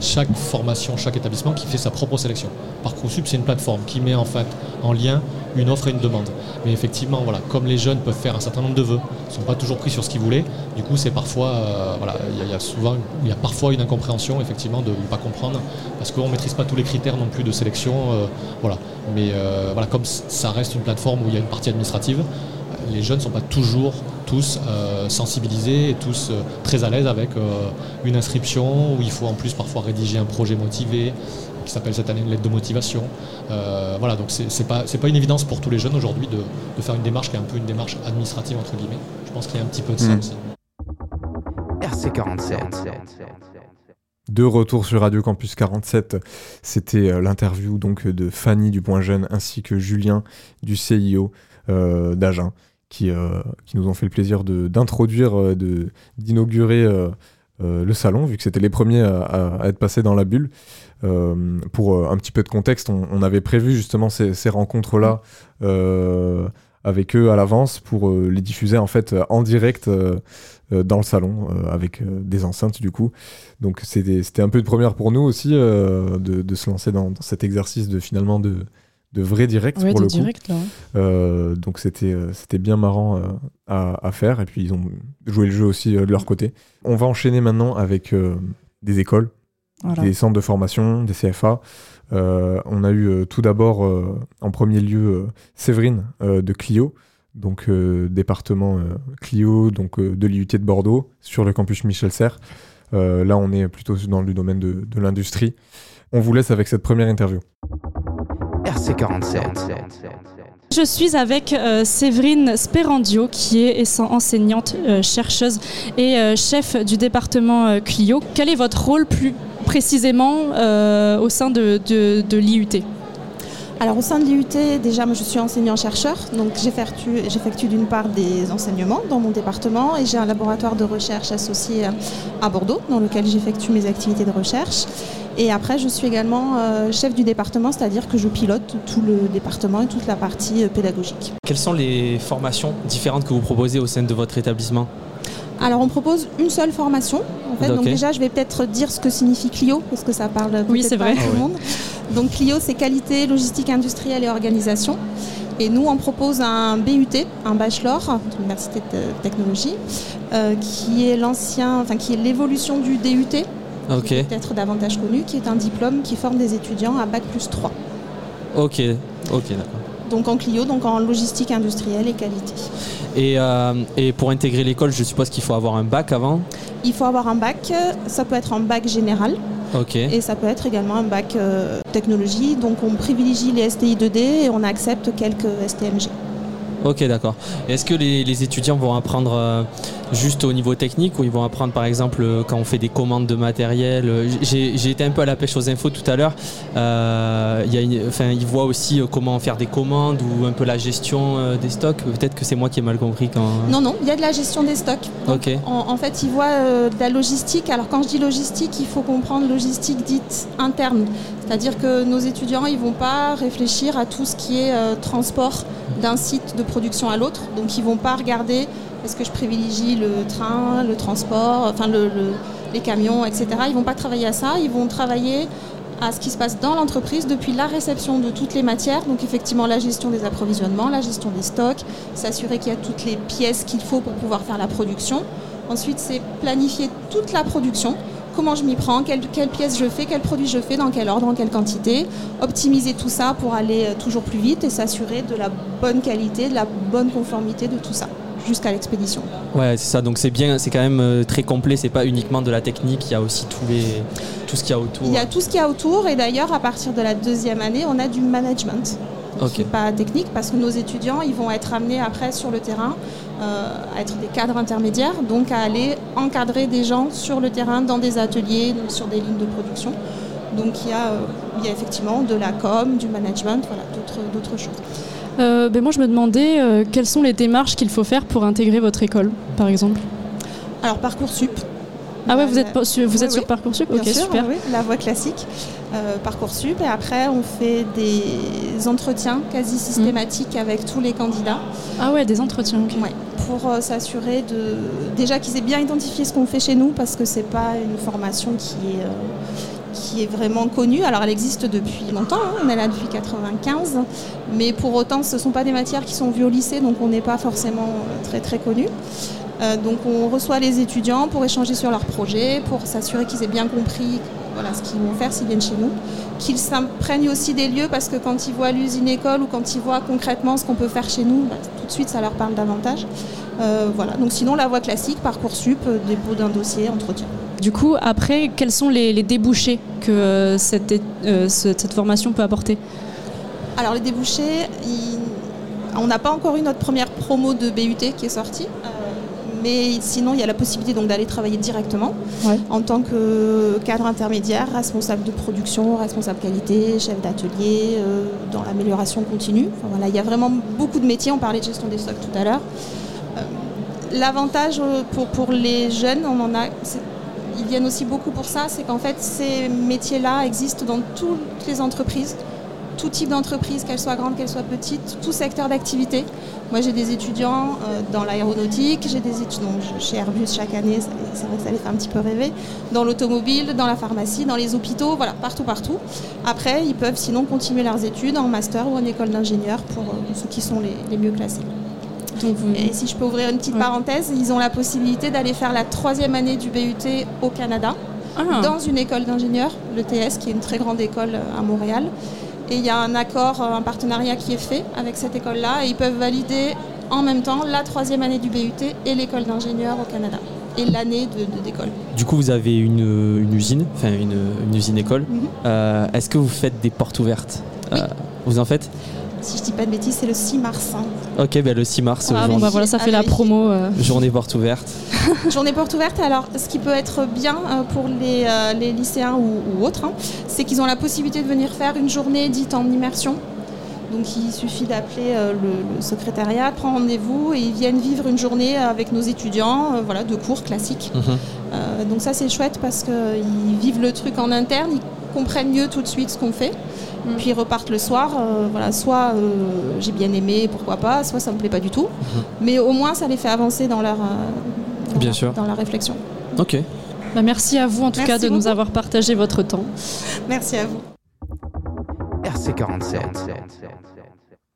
Speaker 20: chaque formation, chaque établissement qui fait sa propre sélection. Parcoursup, c'est une plateforme qui met en fait en lien une offre et une demande. Mais effectivement, voilà, comme les jeunes peuvent faire un certain nombre de vœux, ne sont pas toujours pris sur ce qu'ils voulaient. Du coup, c'est parfois, euh, il y, a- souvent, il y a parfois une incompréhension, effectivement, de ne pas comprendre, parce qu'on ne maîtrise pas tous les critères non plus de sélection, euh, voilà. Mais euh, voilà, comme ça reste une plateforme où il y a une partie administrative, les jeunes ne sont pas toujours tous sensibilisés et tous très à l'aise avec une inscription où il faut en plus parfois rédiger un projet motivé, qui s'appelle cette année une lettre de motivation. Euh, voilà, donc c'est pas, c'est pas une évidence pour tous les jeunes aujourd'hui de, de faire une démarche qui est un peu une démarche administrative, entre guillemets. Je pense qu'il y a un petit peu de ça
Speaker 3: Mm.
Speaker 20: aussi.
Speaker 2: RC47.
Speaker 3: De retour sur Radio Campus 47, c'était euh, l'interview donc de Fanny du Point Jeune ainsi que Julien du CIO euh, d'Agen qui, euh, qui nous ont fait le plaisir de- d'introduire, de- d'inaugurer le salon vu que c'était les premiers à, être passés dans la bulle. Euh, pour euh, un petit peu de contexte, on, avait prévu justement ces, rencontres-là euh, avec eux à l'avance pour euh, les diffuser en fait en direct euh, euh, dans le salon euh, avec euh, des enceintes du coup. Donc c'était un peu une première pour nous aussi euh, de, de se lancer dans, dans cet exercice de finalement de, de vrai direct
Speaker 4: Ouais,
Speaker 3: pour le coup.
Speaker 4: direct, là, ouais.
Speaker 3: Euh, donc c'était euh, c'était bien marrant euh, à, à faire et puis ils ont joué le jeu aussi de leur côté. On va enchaîner maintenant avec des écoles,
Speaker 4: Voilà.
Speaker 3: des centres de formation, des CFA. On a eu tout d'abord en premier lieu Séverine de Clio, donc euh, département euh, Clio, donc euh, de l'IUT de Bordeaux, sur le campus Michel Serres. Là, on est plutôt dans le domaine de, de l'industrie. On vous laisse avec cette première interview.
Speaker 2: RC47.
Speaker 4: Je suis avec euh, Séverine Sperandio, qui est enseignante, euh, chercheuse et euh, chef du département euh, Clio. Quel est votre rôle plus précisément euh, au sein de, de- de l'IUT
Speaker 22: Alors au sein de l'IUT, déjà moi je suis enseignant-chercheur, donc j'effectue j'effectue d'une part des enseignements dans mon département et j'ai un laboratoire de recherche associé à Bordeaux dans lequel j'effectue mes activités de recherche. Et après je suis également euh, chef du département, c'est-à-dire que je pilote tout le département et toute la partie euh, pédagogique.
Speaker 19: Quelles sont les formations différentes que vous proposez au sein de votre établissement?
Speaker 22: Alors on propose une seule formation. En fait. Donc déjà je vais peut-être dire ce que signifie Clio parce que ça parle
Speaker 4: Oui,
Speaker 22: peut-être
Speaker 4: c'est
Speaker 22: pas
Speaker 4: vrai.
Speaker 22: à tout
Speaker 4: Ah
Speaker 22: le
Speaker 4: ouais.
Speaker 22: monde. Donc Clio c'est qualité, logistique industrielle et organisation. Et nous on propose un BUT, un bachelor de l'université de technologie, euh, qui est l'ancien, enfin qui est l'évolution du DUT, Peut-être davantage connu, qui est un diplôme qui forme des étudiants à bac plus 3.
Speaker 19: ok, ok, d'accord.
Speaker 22: Donc en Clio, donc en logistique industrielle et qualité.
Speaker 19: Et, euh, et pour intégrer l'école, je suppose qu'il faut avoir un bac avant?
Speaker 22: Il faut avoir un bac, ça peut être un bac général,
Speaker 19: Ok.
Speaker 22: Et ça peut être également un bac euh, technologie. Donc on privilégie les STI 2D et on accepte quelques STMG.
Speaker 19: Ok, d'accord. Est-ce que les, les étudiants vont apprendre euh, juste au niveau technique ou ils vont apprendre par exemple euh, quand on fait des commandes de matériel euh, J'ai été un peu à la pêche aux infos tout à l'heure. Euh, ils voient aussi comment faire des commandes ou un peu la gestion des stocks. Peut-être que c'est moi qui ai mal compris quand.
Speaker 22: Non, non, il y a de la gestion des stocks.
Speaker 19: Ok.
Speaker 22: En, en fait, ils voient de la logistique. Alors quand je dis logistique, il faut comprendre logistique dite interne. C'est-à-dire que nos étudiants, ils vont pas réfléchir à tout ce qui est transport d'un site de production à l'autre. Donc ils vont pas regarder est-ce que je privilégie le train, le transport, enfin le- le- les camions, etc. Ils vont pas travailler à ça. Ils vont travailler à ce qui se passe dans l'entreprise depuis la réception de toutes les matières, donc effectivement la gestion des approvisionnements, la gestion des stocks, s'assurer qu'il y a toutes les pièces qu'il faut pour pouvoir faire la production. Ensuite, c'est planifier toute la production, comment je m'y prends, quelle pièces je fais, quels produits je fais, dans quel ordre, en quelle quantité, optimiser tout ça pour aller euh, toujours plus vite et s'assurer de la bonne qualité, de la bonne conformité de tout ça jusqu'à l'expédition.
Speaker 19: Ouais, c'est ça. Donc c'est bien, c'est quand même euh, très complet. C'est pas uniquement de la technique. Il y a aussi tous les, tout ce qu'il y a autour.
Speaker 22: Il y a tout ce qu'il y a autour et d'ailleurs à partir de la deuxième année, on a du management.
Speaker 19: Ok.
Speaker 22: qui n'est pas technique parce que nos étudiants ils vont être amenés après sur le terrain à être des cadres intermédiaires, donc à aller encadrer des gens sur le terrain dans des ateliers, donc sur des lignes de production. Donc il y a, euh, il y a effectivement de la com, du management, voilà, d'autres, choses.
Speaker 4: Euh, ben moi, je me demandais euh, quelles sont les démarches qu'il faut faire pour intégrer votre école, par exemple?
Speaker 22: Alors Parcoursup.
Speaker 4: Ah ouais, vous êtes,
Speaker 22: Euh,
Speaker 4: vous
Speaker 22: oui,
Speaker 4: êtes sur
Speaker 22: oui.
Speaker 4: Parcoursup?
Speaker 22: Bien
Speaker 4: Ok,
Speaker 22: sûr,
Speaker 4: super.
Speaker 22: oui, la voie classique, euh, Parcoursup. Et après, on fait des entretiens quasi systématiques avec tous les candidats.
Speaker 4: Ah ouais, des entretiens.
Speaker 22: Ouais, pour euh, s'assurer de déjà qu'ils aient bien identifié ce qu'on fait chez nous, parce que c'est pas une formation qui est, euh, qui est vraiment connue. Alors elle existe depuis longtemps, hein, on est là depuis 95, mais pour autant ce ne sont pas des matières qui sont vues au lycée, donc on n'est pas forcément euh, très très connu. Euh, donc on reçoit les étudiants pour échanger sur leurs projets, pour s'assurer qu'ils aient bien compris voilà, ce qu'ils vont faire s'ils viennent chez nous, qu'ils s'imprègnent aussi des lieux parce que quand ils voient l'usine école ou quand ils voient concrètement ce qu'on peut faire chez nous, bah, tout de suite ça leur parle davantage. Euh, voilà. Donc sinon la voie classique, parcoursup, euh, dépôt d'un dossier, entretien.
Speaker 4: Du coup, après, quels sont les, les débouchés que euh, cette, euh, formation peut apporter?
Speaker 22: Alors les débouchés, on n'a pas encore eu notre première promo de BUT qui est sortie. Mais sinon, il y a la possibilité donc d'aller travailler directement en tant que cadre intermédiaire, responsable de production, responsable qualité, chef d'atelier, euh, dans l'amélioration continue. Enfin, voilà, il y a vraiment beaucoup de métiers. On parlait de gestion des stocks tout à l'heure. Euh, L'avantage euh, pour, pour les jeunes, on en a, c'est- ils viennent aussi beaucoup pour ça, c'est qu'en fait ces métiers-là existent dans toutes les entreprises, tout type d'entreprise, qu'elle soit grande, qu'elle soit petite, tout secteur d'activité. Moi j'ai des étudiants euh, dans l'aéronautique, j'ai des étudiants chez Airbus chaque année, ça- c'est vrai que ça les fait un petit peu rêver, dans l'automobile, dans la pharmacie, dans les hôpitaux, voilà, partout, partout. Après, ils peuvent sinon continuer leurs études en master ou en école d'ingénieur pour euh, ceux qui sont les, les mieux classés. Et si je peux ouvrir une petite parenthèse, ils ont la possibilité d'aller faire la troisième année du BUT au Canada,
Speaker 4: Ah.
Speaker 22: dans une école d'ingénieurs, l'ETS, qui est une très grande école euh, à Montréal. Et il y a un accord, euh, un partenariat qui est fait avec cette école-là, et ils peuvent valider en même temps la troisième année du BUT et l'école d'ingénieurs au Canada, et l'année de- de- d'école.
Speaker 19: Du coup, vous avez une, une usine, enfin une, une usine école.
Speaker 22: Mhm.
Speaker 19: Euh, Est-ce que vous faites des portes ouvertes? Euh, Vous en faites?
Speaker 22: Si je dis pas de bêtises, c'est le 6 mars. hein.
Speaker 19: Ok, ben le 6 mars,
Speaker 22: Ah, bon, bah voilà, ça fait la
Speaker 4: promo.
Speaker 19: journée porte ouverte.
Speaker 22: Journée porte ouverte, alors ce qui peut être bien euh, pour les, euh, les lycéens ou, ou autres, hein, c'est qu'ils ont la possibilité de venir faire une journée dite en immersion. Donc il suffit d'appeler euh, le, le secrétariat, prendre rendez-vous et ils viennent vivre une journée avec nos étudiants, euh, voilà, de cours classiques. Euh, donc ça c'est chouette parce qu'ils vivent le truc en interne, ils comprennent mieux tout de suite ce qu'on fait. Puis ils repartent le soir, euh, voilà, soit euh, j'ai bien aimé, pourquoi pas, soit ça me plaît pas du tout. Mais au moins ça les fait avancer dans leur, euh, dans
Speaker 19: Bien sûr.
Speaker 22: dans leur réflexion.
Speaker 19: Ok.
Speaker 4: Bah, merci à vous en tout
Speaker 22: Merci
Speaker 4: cas de nous avoir partagé votre temps.
Speaker 22: Merci à vous.
Speaker 2: RC47.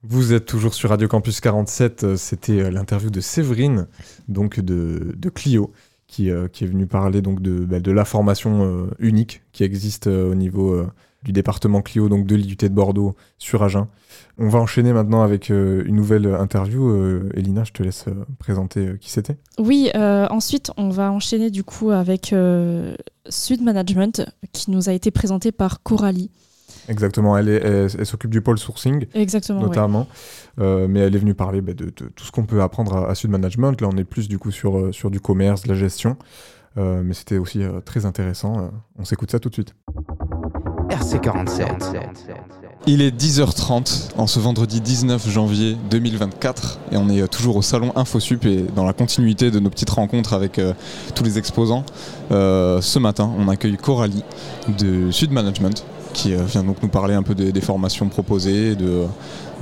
Speaker 3: Vous êtes toujours sur Radio Campus 47, euh, c'était euh, l'interview de Séverine, donc de, de Clio, qui, euh, qui est venue parler donc de, bah, de la formation euh, unique qui existe euh, au niveau euh, du département Clio, donc de l'IUT de Bordeaux sur Agen. On va enchaîner maintenant avec euh, une nouvelle interview. Euh, Elina, je te laisse euh, présenter qui c'était.
Speaker 4: Oui, ensuite on va enchaîner du coup avec Sud Management qui nous a été présenté par Coralie.
Speaker 3: Exactement, elle, est- elle, elle s'occupe du pôle sourcing,
Speaker 4: Exactement,
Speaker 3: notamment, Euh, mais elle est venue parler bah, de, de tout ce qu'on peut apprendre à, à Sud Management. Là, on est plus du coup sur, sur du commerce, de la gestion, Euh, mais c'était aussi euh, très intéressant. On s'écoute ça tout de suite.
Speaker 2: RC47.
Speaker 9: Il est 10h30 en ce vendredi 19 janvier 2024 et on est euh, toujours au salon InfoSup et dans la continuité de nos petites rencontres avec euh, tous les exposants. Euh, ce matin, on accueille Coralie de Sud Management qui vient donc nous parler un peu des, des formations proposées, de,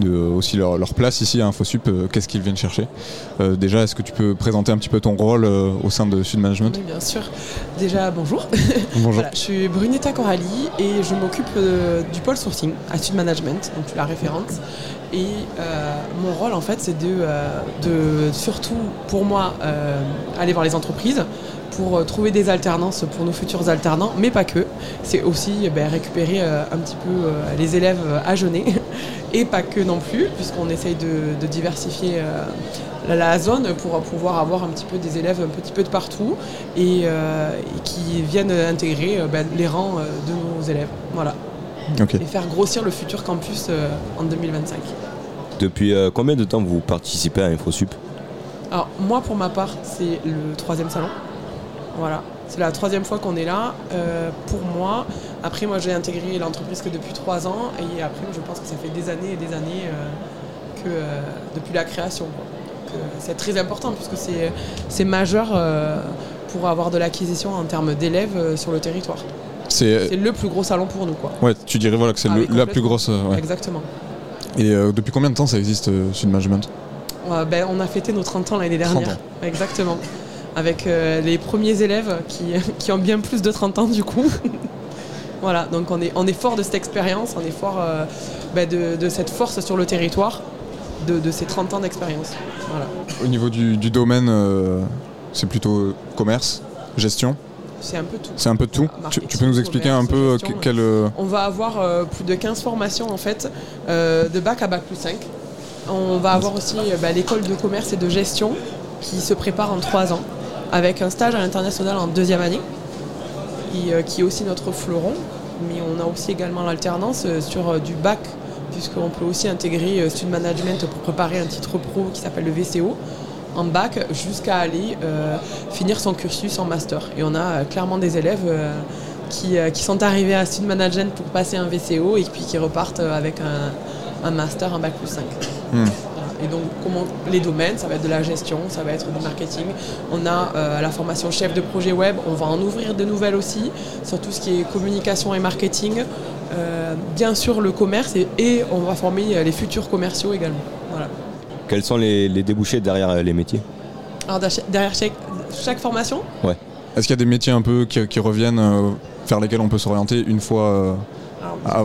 Speaker 9: de aussi leur, leur place ici à InfoSup, euh, qu'est-ce qu'ils viennent chercher. Euh, déjà, est-ce que tu peux présenter un petit peu ton rôle euh, au sein de Sud Management
Speaker 23: Oui, bien sûr. Déjà, bonjour.
Speaker 9: Bonjour.
Speaker 23: Voilà, je suis Brunetta Coralie et je m'occupe euh, du pôle sourcing à Sud Management, donc tu la référente. Et euh, mon rôle, en fait, c'est de, euh, de surtout, pour moi, euh, aller voir les entreprises pour euh, trouver des alternances pour nos futurs alternants, mais pas que. C'est aussi eh ben, récupérer euh, un petit peu euh, les élèves à jeûner, et pas que non plus, puisqu'on essaye de, de diversifier la, zone pour pouvoir avoir un petit peu des élèves un petit peu de partout et, euh, et qui viennent intégrer euh, ben, les rangs euh, de nos élèves. Voilà. Et faire grossir le futur campus en 2025.
Speaker 14: Depuis combien de temps vous participez à InfoSup?
Speaker 23: Alors moi pour ma part c'est le troisième salon. Voilà. C'est la troisième fois qu'on est là. Euh, pour moi, après moi j'ai intégré l'entreprise que depuis trois ans et après je pense que ça fait des années et des années euh, que euh, depuis la création. c'est très important puisque c'est, c'est majeur pour avoir de l'acquisition en termes d'élèves sur le territoire.
Speaker 9: C'est-
Speaker 23: le plus gros salon pour nous. Quoi.
Speaker 9: Ouais, tu dirais voilà que c'est
Speaker 23: Ah
Speaker 9: la plus grosse. ouais.
Speaker 23: Exactement.
Speaker 9: Et depuis combien de temps ça existe Sud Management?
Speaker 23: Ben, on a fêté nos 30 ans l'année
Speaker 9: 30
Speaker 23: dernière.
Speaker 9: ans.
Speaker 23: Exactement. Avec euh, les premiers élèves qui, qui ont bien plus de 30 ans du coup. voilà, donc on est, on est fort de cette expérience, on est fort euh, ben, de, de cette force sur le territoire, de, de ces 30 ans d'expérience. Voilà.
Speaker 9: Au niveau du, du domaine, euh, c'est plutôt commerce, gestion?
Speaker 23: C'est un peu tout.
Speaker 9: C'est un peu tout. Tu, tu peux nous expliquer un peu que- quel.
Speaker 23: On va avoir euh, plus de 15 formations en fait, euh, de bac à bac plus 5. On va avoir aussi bah, l'école de commerce et de gestion qui se prépare en 3 ans, avec un stage à l'international en deuxième année, qui, euh, qui est aussi notre fleuron. Mais on a aussi également l'alternance euh, sur euh, du bac, puisqu'on peut aussi intégrer Student Management pour préparer un titre pro qui s'appelle le VCO en bac jusqu'à aller finir son cursus en master. Et on a clairement des élèves qui, qui sont arrivés à Student Management pour passer un VCO et puis qui repartent avec un, un master, un bac plus 5.
Speaker 9: hmm.
Speaker 23: Et donc, comment les domaines, ça va être de la gestion, ça va être du marketing. On a euh, la formation chef de projet web, on va en ouvrir de nouvelles aussi, sur tout ce qui est communication et marketing. Euh, bien sûr, le commerce et, et on va former euh, les futurs commerciaux également. Voilà.
Speaker 24: Quels sont les, les débouchés derrière les métiers?
Speaker 23: Alors, derrière chaque, chaque formation,
Speaker 24: Ouais.
Speaker 9: Est-ce qu'il y a des métiers un peu qui, qui reviennent euh, vers lesquels on peut s'orienter une fois euh,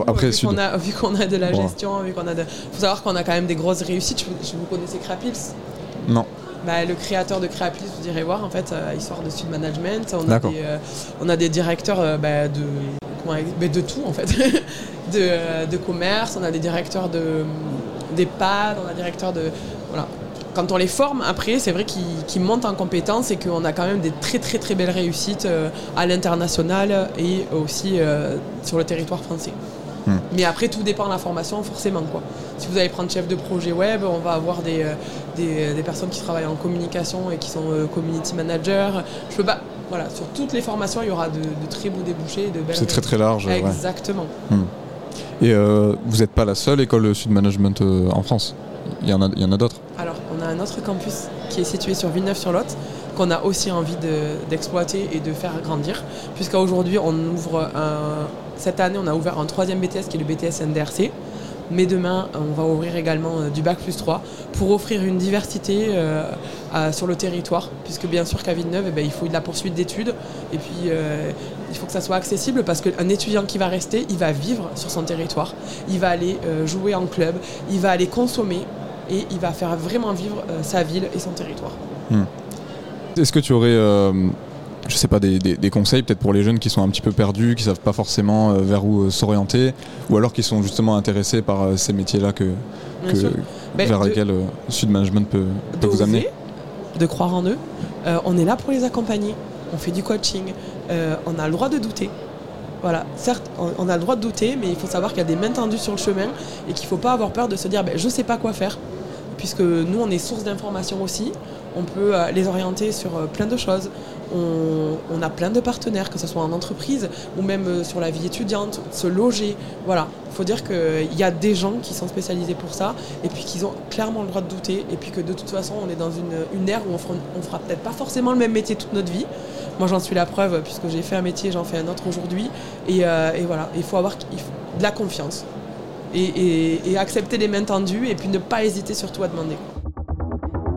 Speaker 9: après
Speaker 23: vu qu'on a, vu qu'on a de la gestion, vu qu'on a de... faut savoir qu'on a quand même des grosses réussites. Je, je- vous connaissez Crapils
Speaker 9: Non.
Speaker 23: Bah, le créateur de Créaplis, vous irez voir en fait, euh, histoire de Sud Management. On a, des, euh, on a des directeurs euh, bah, de, comment bah, de tout en fait, de, de commerce, on a des directeurs de, d'EHPAD, on a des directeurs de. Quand on les forme, après, c'est vrai qu'ils montent en compétences et qu'on a quand même des très très très belles réussites euh, à l'international et aussi euh, sur le territoire français.
Speaker 9: Hmm.
Speaker 23: Mais après, tout dépend de la formation, forcément. Quoi. Si vous allez prendre chef de projet web, on va avoir des, euh, des, des personnes qui travaillent en communication et qui sont euh, community managers. Je peux pas. Voilà, sur toutes les formations, il y aura de, de très beaux débouchés, de belles.
Speaker 9: C'est très, très large, ouais.
Speaker 23: Exactement.
Speaker 9: Hmm. Et euh, vous n'êtes pas la seule école Sud Management euh, en France. Il y en a, il y en a d'autres.
Speaker 23: Alors, on a un campus qui est situé sur Villeneuve-sur-Lot, qu'on a aussi envie de- d'exploiter et de faire grandir, puisqu'à aujourd'hui, on ouvre un. Cette année, on a ouvert un troisième BTS qui est le BTS NDRC. Mais demain, on va ouvrir également euh, du bac plus 3 pour offrir une diversité euh, sur le territoire, puisque bien sûr qu'à Villeneuve, eh ben, il faut de la poursuite d'études et puis euh, il faut que ça soit accessible parce qu'un étudiant qui va rester, il va vivre sur son territoire, il va aller jouer en club, il va aller consommer et il va faire vraiment vivre euh, sa ville et son territoire.
Speaker 9: Hmm. Est-ce que tu aurais, euh, je sais pas, des, des- des conseils peut-être pour les jeunes qui sont un petit peu perdus, qui savent pas forcément euh, vers où euh, s'orienter, ou alors qui sont justement intéressés par euh, ces métiers-là que.
Speaker 23: Ben,
Speaker 9: vers
Speaker 23: de-
Speaker 9: lesquels Sud Management peut, peut vous amener
Speaker 23: de croire en eux. On est là pour les accompagner. On fait du coaching. On a le droit de douter. Voilà, certes, on, on a le droit de douter, mais il faut savoir qu'il y a des mains tendues sur le chemin et qu'il ne faut pas avoir peur de se dire ben, je ne sais pas quoi faire. Puisque nous, on est source d'informations aussi. On peut euh, les orienter sur euh, plein de choses. On, a plein de partenaires, que ce soit en entreprise ou même euh, sur la vie étudiante, se loger. Voilà, il faut dire qu'il y a des gens qui sont spécialisés pour ça et puis qu'ils ont clairement le droit de douter et puis que de toute façon, on est dans une, ère où on fera, fera peut-être pas forcément le même métier toute notre vie. Moi, j'en suis la preuve puisque j'ai fait un métier, j'en fais un autre aujourd'hui. Et, voilà, il faut avoir de la confiance et, et- et accepter les mains tendues et puis ne pas hésiter surtout à demander.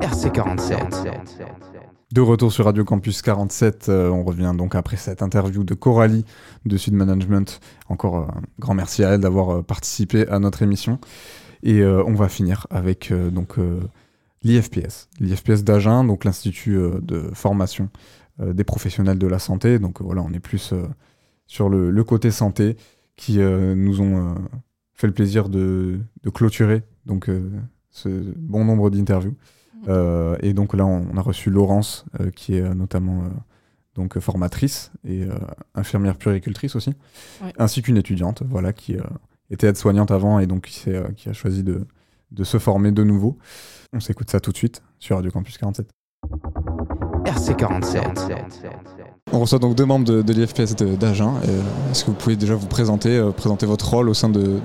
Speaker 2: RC47.
Speaker 3: De retour sur Radio Campus 47, euh, on revient donc après cette interview de Coralie de Sud Management. Encore euh, un grand merci à elle d'avoir euh, participé à notre émission. Et euh, on va finir avec euh, donc euh, l'IFPS, l'IFPS d'Agen, donc l'Institut euh, de formation euh, des professionnels de la santé. Donc voilà, on est plus euh, sur le, le côté santé qui euh, nous ont euh, fait le plaisir de, de clôturer donc euh, ce bon nombre d'interviews. Euh, et donc là, on, a reçu Laurence, euh, qui est notamment euh, donc formatrice et euh, infirmière puricultrice aussi,
Speaker 4: Ouais.
Speaker 3: ainsi qu'une étudiante, voilà, qui euh, était aide-soignante avant et donc qui, s'est, euh, qui a choisi de, de se former de nouveau. On s'écoute ça tout de suite sur Radio Campus 47.
Speaker 2: RC47.
Speaker 9: On reçoit donc deux membres de, l'IFPS d'Agen. Euh, Est-ce que vous pouvez déjà vous présenter, euh, présenter votre rôle au sein de,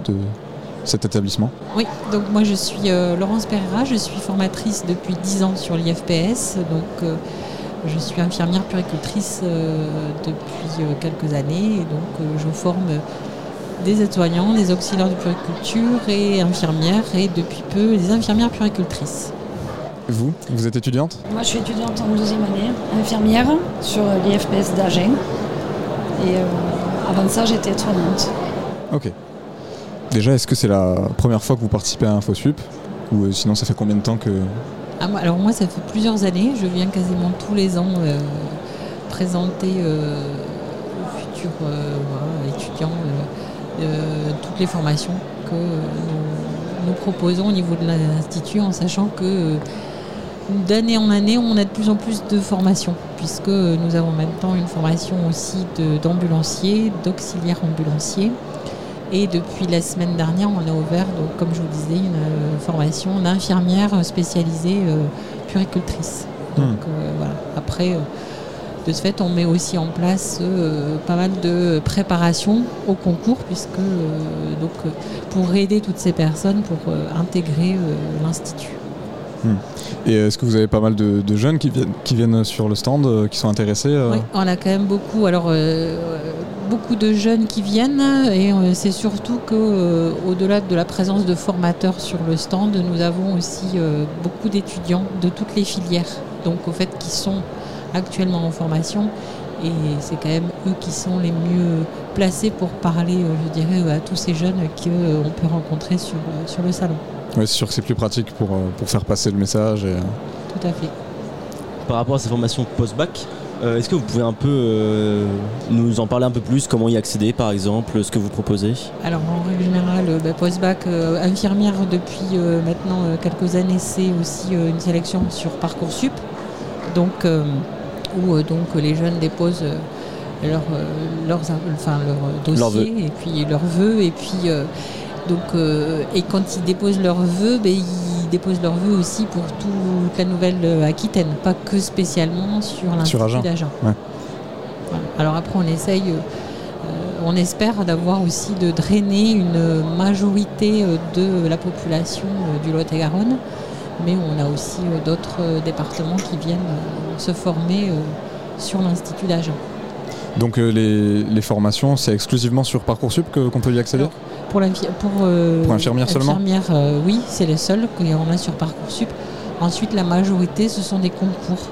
Speaker 9: cet établissement?
Speaker 25: Oui, donc moi je suis euh, Laurence Pereira, je suis formatrice depuis 10 ans sur l'IFPS, donc je suis infirmière puricultrice depuis quelques années. Et donc je forme des aides-soignants, des auxiliaires de puriculture et infirmières. Et depuis peu des infirmières puricultrices.
Speaker 9: Vous, vous êtes étudiante?
Speaker 26: Moi, je suis étudiante en deuxième année, infirmière sur l'IFPS d'Agen. Et euh, avant ça, j'étais aide-soignante.
Speaker 9: Ok. Déjà, est-ce que c'est la première fois que vous participez à InfoSup? Ou euh, sinon, ça fait combien de temps que.
Speaker 25: Ah, alors moi ça fait plusieurs années, je viens quasiment tous les ans euh, présenter euh, aux futurs euh, voilà, étudiants euh, euh, toutes les formations que nous, nous proposons au niveau de l'Institut, en sachant que euh, d'année en année, on a de plus en plus de formations, puisque nous avons en même temps une formation aussi de- d'ambulancier, d'auxiliaire ambulancier. Et depuis la semaine dernière, on a ouvert, donc, comme je vous disais, une euh, formation d'infirmière spécialisée euh, puricultrice. Donc euh, voilà. Après, euh, de ce fait, on met aussi en place pas mal de préparation au concours, puisque donc, pour aider toutes ces personnes pour intégrer l'institut.
Speaker 9: Hmm. Et est-ce que vous avez pas mal de, jeunes qui viennent, qui viennent sur le stand, euh, qui sont intéressés euh
Speaker 25: Oui, on a quand même beaucoup. Alors, euh, beaucoup de jeunes qui viennent et c'est surtout que euh, au-delà de la présence de formateurs sur le stand, nous avons aussi beaucoup d'étudiants de toutes les filières. Donc, au fait, qui sont actuellement en formation et c'est quand même eux qui sont les mieux placés pour parler, je dirais, à tous ces jeunes qu'on peut rencontrer sur, sur le salon.
Speaker 9: Ouais, c'est sûr que c'est plus pratique pour, euh, pour faire passer le message. Et, euh,
Speaker 25: Tout à fait.
Speaker 12: Par rapport à ces formations post-bac, euh, est-ce que vous pouvez un peu euh, nous en parler un peu plus Comment y accéder par exemple Ce que vous proposez?
Speaker 25: Alors en règle générale, bah, post-bac, euh, infirmière depuis euh, maintenant euh, quelques années, c'est aussi euh, une sélection sur Parcoursup, donc, euh, où euh, donc, les jeunes déposent leur, leurs, enfin, leur dossier et puis leurs vœux. Et, puis, euh, donc, euh, et quand ils déposent leurs vœux, ben, ils déposent leurs vœux aussi pour toute la Nouvelle-Aquitaine, pas que spécialement sur l'Institut d'Agen.
Speaker 9: Ouais.
Speaker 25: Voilà. Alors après, on essaye, euh, euh, on espère d'avoir aussi de drainer une majorité euh, de la population euh, du Lot-et-Garonne, mais on a aussi euh, d'autres euh, départements qui viennent euh, se former euh, sur l'Institut d'Agen.
Speaker 9: Donc euh, les, les formations, c'est exclusivement sur Parcoursup que- qu'on peut y accéder?
Speaker 25: Pour, pour, euh,
Speaker 9: Pour infirmière seulement
Speaker 25: euh, oui, c'est les seuls qu'on a sur Parcoursup. Ensuite, la majorité, ce sont des concours.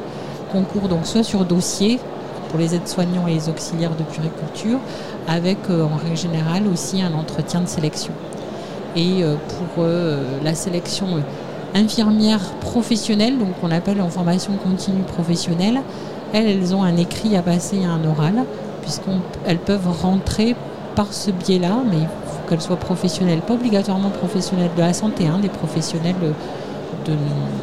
Speaker 25: Concours, donc soit sur dossier, pour les aides-soignants et les auxiliaires de puriculture, avec euh, en règle générale aussi un entretien de sélection. Et euh, pour la sélection infirmière professionnelle, donc on appelle en formation continue professionnelle, elles, elles ont un écrit à passer et un oral, puisqu'elles peuvent rentrer par ce biais-là, mais il qu'elles soient professionnelles, pas obligatoirement professionnelles de la santé, hein, des professionnels euh, de,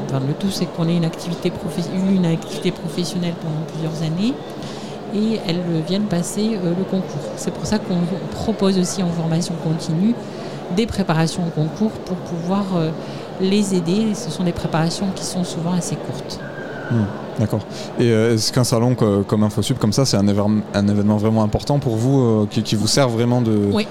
Speaker 25: enfin, le tout c'est qu'on ait une activité, eu une activité professionnelle pendant plusieurs années et elles euh, viennent passer euh, le concours. C'est pour ça qu'on propose aussi en formation continue des préparations au concours pour pouvoir euh, les aider. Ce sont des préparations qui sont souvent assez courtes.
Speaker 9: Hmm, D'accord. Et euh, est-ce qu'un salon co- comme InfoSup, comme ça, c'est un, événement- un événement vraiment important pour vous, qui, qui vous sert vraiment de...
Speaker 25: Oui.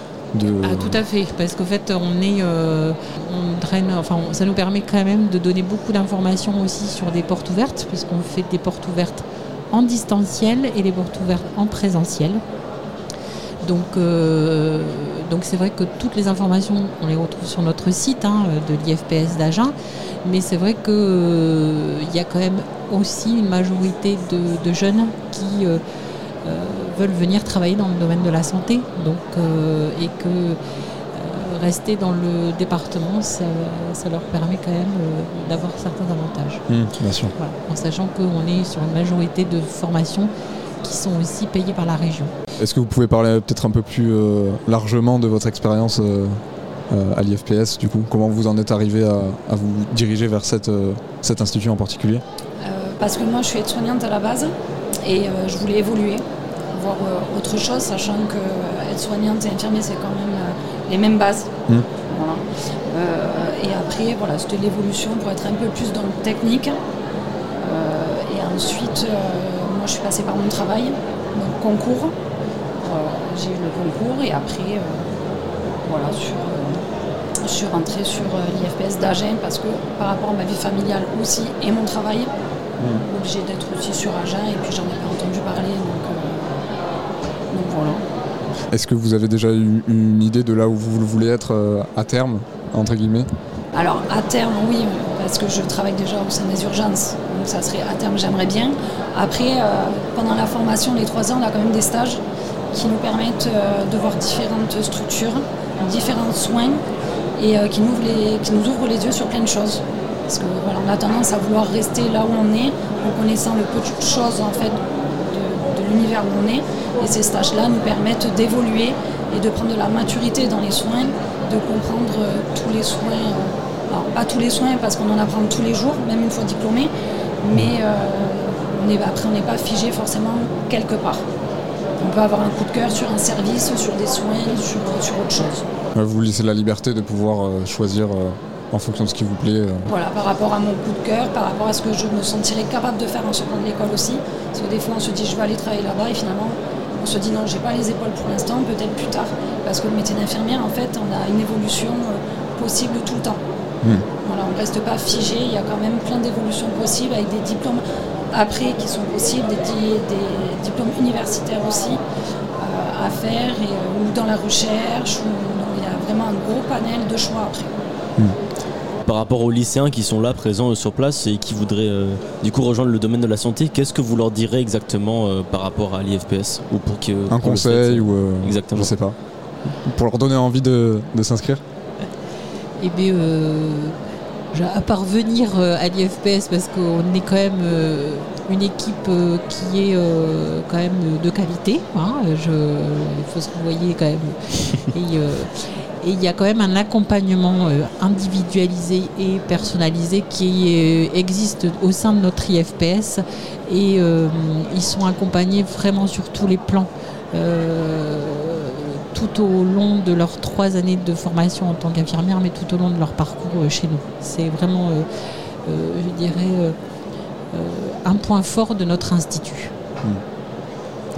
Speaker 25: Ah, tout à fait, parce qu'en fait, on est, euh, on draine, enfin, ça nous permet quand même de donner beaucoup d'informations aussi sur des portes ouvertes, puisqu'on fait des portes ouvertes en distanciel et des portes ouvertes en présentiel. Donc, euh, donc c'est vrai que toutes les informations, on les retrouve sur notre site hein, de l'IFPS d'Agen, mais c'est vrai qu'il y a quand même aussi une majorité de, jeunes qui euh, euh, veulent venir travailler dans le domaine de la santé, donc, euh, et que euh, rester dans le département, ça, ça leur permet quand même euh, d'avoir certains avantages.
Speaker 9: Hmm, bien sûr.
Speaker 25: Voilà, en sachant qu'on est sur une majorité de formations qui sont aussi payées par la région.
Speaker 9: Est-ce que vous pouvez parler peut-être un peu plus euh, largement de votre expérience euh, euh, à l'IFPS, du coup? Comment vous en êtes arrivé à, à vous diriger vers cette, euh, cet institut en particulier?
Speaker 26: Euh, parce que moi je suis aide-soignante à la base et euh, je voulais évoluer, euh, autre chose, sachant que euh, aide-soignante et infirmier c'est quand même euh, les mêmes bases. Voilà. Euh, et après, voilà, c'était l'évolution pour être un peu plus dans le technique. Et ensuite, moi je suis passée par mon travail, donc concours. J'ai eu le concours et après, voilà, sur, je suis rentrée sur l'IFPS d'Agen parce que par rapport à ma vie familiale aussi et mon travail, obligée d'être aussi sur Agen et puis j'en ai pas entendu parler. Donc, donc voilà.
Speaker 9: Est-ce que vous avez déjà eu une idée de là où vous voulez être euh, à terme, entre guillemets?
Speaker 26: Alors à terme, oui, parce que je travaille déjà au sein des urgences. Donc ça serait à terme, j'aimerais bien. Après, euh, pendant la formation, les trois ans, on a quand même des stages qui nous permettent euh, de voir différentes structures, différents soins et euh, qui, nous ouvrent les, qui nous ouvrent les yeux sur plein de choses. Parce que voilà, on a tendance à vouloir rester là où on est en connaissant le peu de choses en fait l'univers où on est. Et ces stages-là nous permettent d'évoluer et de prendre de la maturité dans les soins, de comprendre euh, tous les soins. euh, alors, pas tous les soins parce qu'on en apprend tous les jours, même une fois diplômé, mais euh, après, on n'est pas figé forcément quelque part. On peut avoir un coup de cœur sur un service, sur des soins, sur, sur autre chose.
Speaker 9: Vous laissez la liberté de pouvoir choisir en fonction de ce qui vous plaît. euh.
Speaker 26: Voilà, par rapport à mon coup de cœur, par rapport à ce que je me sentirais capable de faire en sortant de l'école aussi. Parce que des fois, on se dit, je vais aller travailler là-bas, et finalement, on se dit, non, j'ai pas les épaules pour l'instant, peut-être plus tard. Parce que le métier d'infirmière, en fait, on a une évolution euh, possible tout le temps.
Speaker 9: Hmm.
Speaker 26: Voilà, on ne reste pas figé, il y a quand même plein d'évolutions possibles avec des diplômes après qui sont possibles, des, di- des diplômes universitaires aussi euh, à faire, et, ou dans la recherche, ou, donc il y a vraiment un gros panel de choix après.
Speaker 12: Par rapport aux lycéens qui sont là, présents euh, sur place et qui voudraient euh, du coup rejoindre le domaine de la santé, qu'est-ce que vous leur direz exactement euh, par rapport à l'IFPS ou pour que,
Speaker 9: Un
Speaker 12: pour
Speaker 9: conseil
Speaker 12: fait,
Speaker 9: ou euh,
Speaker 12: Exactement.
Speaker 9: je sais pas. Pour leur donner envie de, de s'inscrire
Speaker 25: Eh bien, euh, à part venir à l'IFPS, parce qu'on est quand même euh, une équipe euh, qui est euh, quand même de qualité, hein, je- il faut se renvoyer quand même. Et euh, et il y a quand même un accompagnement euh, individualisé et personnalisé qui euh, existe au sein de notre IFPS. Et euh, ils sont accompagnés vraiment sur tous les plans. euh, tout au long de leurs trois années de formation en tant qu'infirmière, mais tout au long de leur parcours chez nous. C'est vraiment, euh, euh, je dirais, euh, euh, un point fort de notre institut.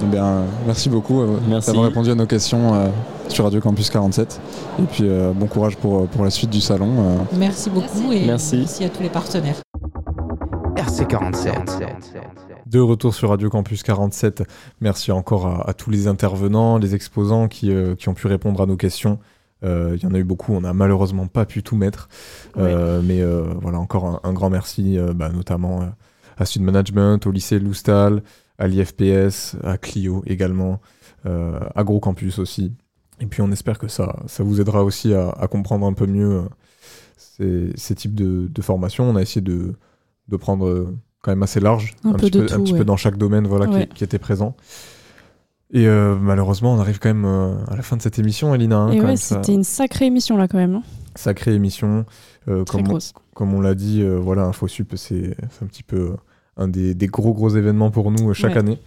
Speaker 9: Eh bien, merci beaucoup euh,
Speaker 12: Merci.
Speaker 9: d'avoir répondu à nos questions euh, sur Radio Campus 47. Et puis euh, bon courage pour, pour la suite du salon. euh.
Speaker 25: Merci beaucoup et
Speaker 9: Merci.
Speaker 25: merci à tous les partenaires.
Speaker 2: RC47.
Speaker 3: De retour sur Radio Campus 47. Merci encore à, à tous les intervenants, les exposants qui, euh, qui ont pu répondre à nos questions. Euh, Il y en a eu beaucoup, on n'a malheureusement pas pu tout mettre. Euh, mais euh, voilà, encore un, un grand merci, euh, bah, notamment euh, à Sud Management, au lycée Loustal, à l'IFPS, à Clio également, euh, à Gros Campus aussi. Et puis on espère que ça, ça vous aidera aussi à, à comprendre un peu mieux euh, ces, ces types de, de formations. On a essayé de, de prendre euh, quand même assez large,
Speaker 4: Un peu
Speaker 3: petit, peu, un
Speaker 4: tout,
Speaker 3: petit
Speaker 4: ouais.
Speaker 3: peu dans chaque domaine voilà, qui-
Speaker 4: Ouais.
Speaker 3: qui, était présent. Et euh, malheureusement, on arrive quand même à la fin de cette émission, Elina. hein,
Speaker 4: ouais,
Speaker 3: ça-
Speaker 4: c'était une sacrée émission là quand même. hein.
Speaker 3: sacrée émission. Euh,
Speaker 4: Très
Speaker 3: comme, on,
Speaker 4: grosse.
Speaker 3: comme on l'a dit, euh, voilà, InfoSup, c'est un petit peu un des, des gros gros événements pour nous euh, chaque
Speaker 4: Ouais.
Speaker 3: année.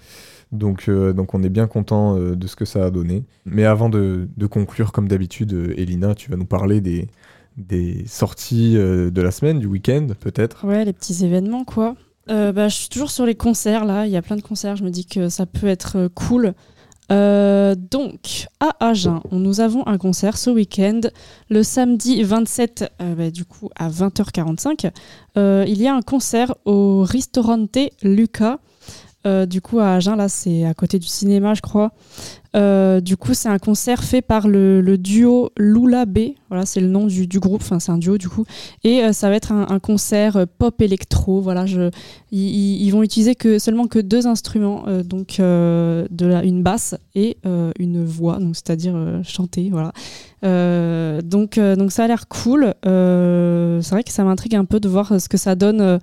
Speaker 3: Donc, euh, donc on est bien content euh, de ce que ça a donné. Mais avant de, de conclure, comme d'habitude, euh, Elina, tu vas nous parler des, des sorties euh, de la semaine, du week-end peut-être.
Speaker 4: Ouais, les petits événements, quoi. Euh, bah, je suis toujours sur les concerts, là. Il y a plein de concerts. Je me dis que ça peut être cool. Euh, donc, à Agen, nous avons un concert ce week-end, le samedi 27, euh, bah, du coup, à 20h45. Euh, il y a un concert au Ristorante Lucas. Euh, du coup, à Agen, là, c'est à côté du cinéma, je crois. Euh, du coup, c'est un concert fait par le, duo Lula B. Voilà, c'est le nom du, groupe. Enfin, c'est un duo, du coup. Et euh, ça va être un, un concert pop électro. Voilà, ils, vont utiliser que, seulement que deux instruments, donc de la- une basse et une voix, donc c'est-à-dire chanter. Voilà. Donc, donc ça a l'air cool. C'est vrai que ça m'intrigue un peu de voir ce que ça donne.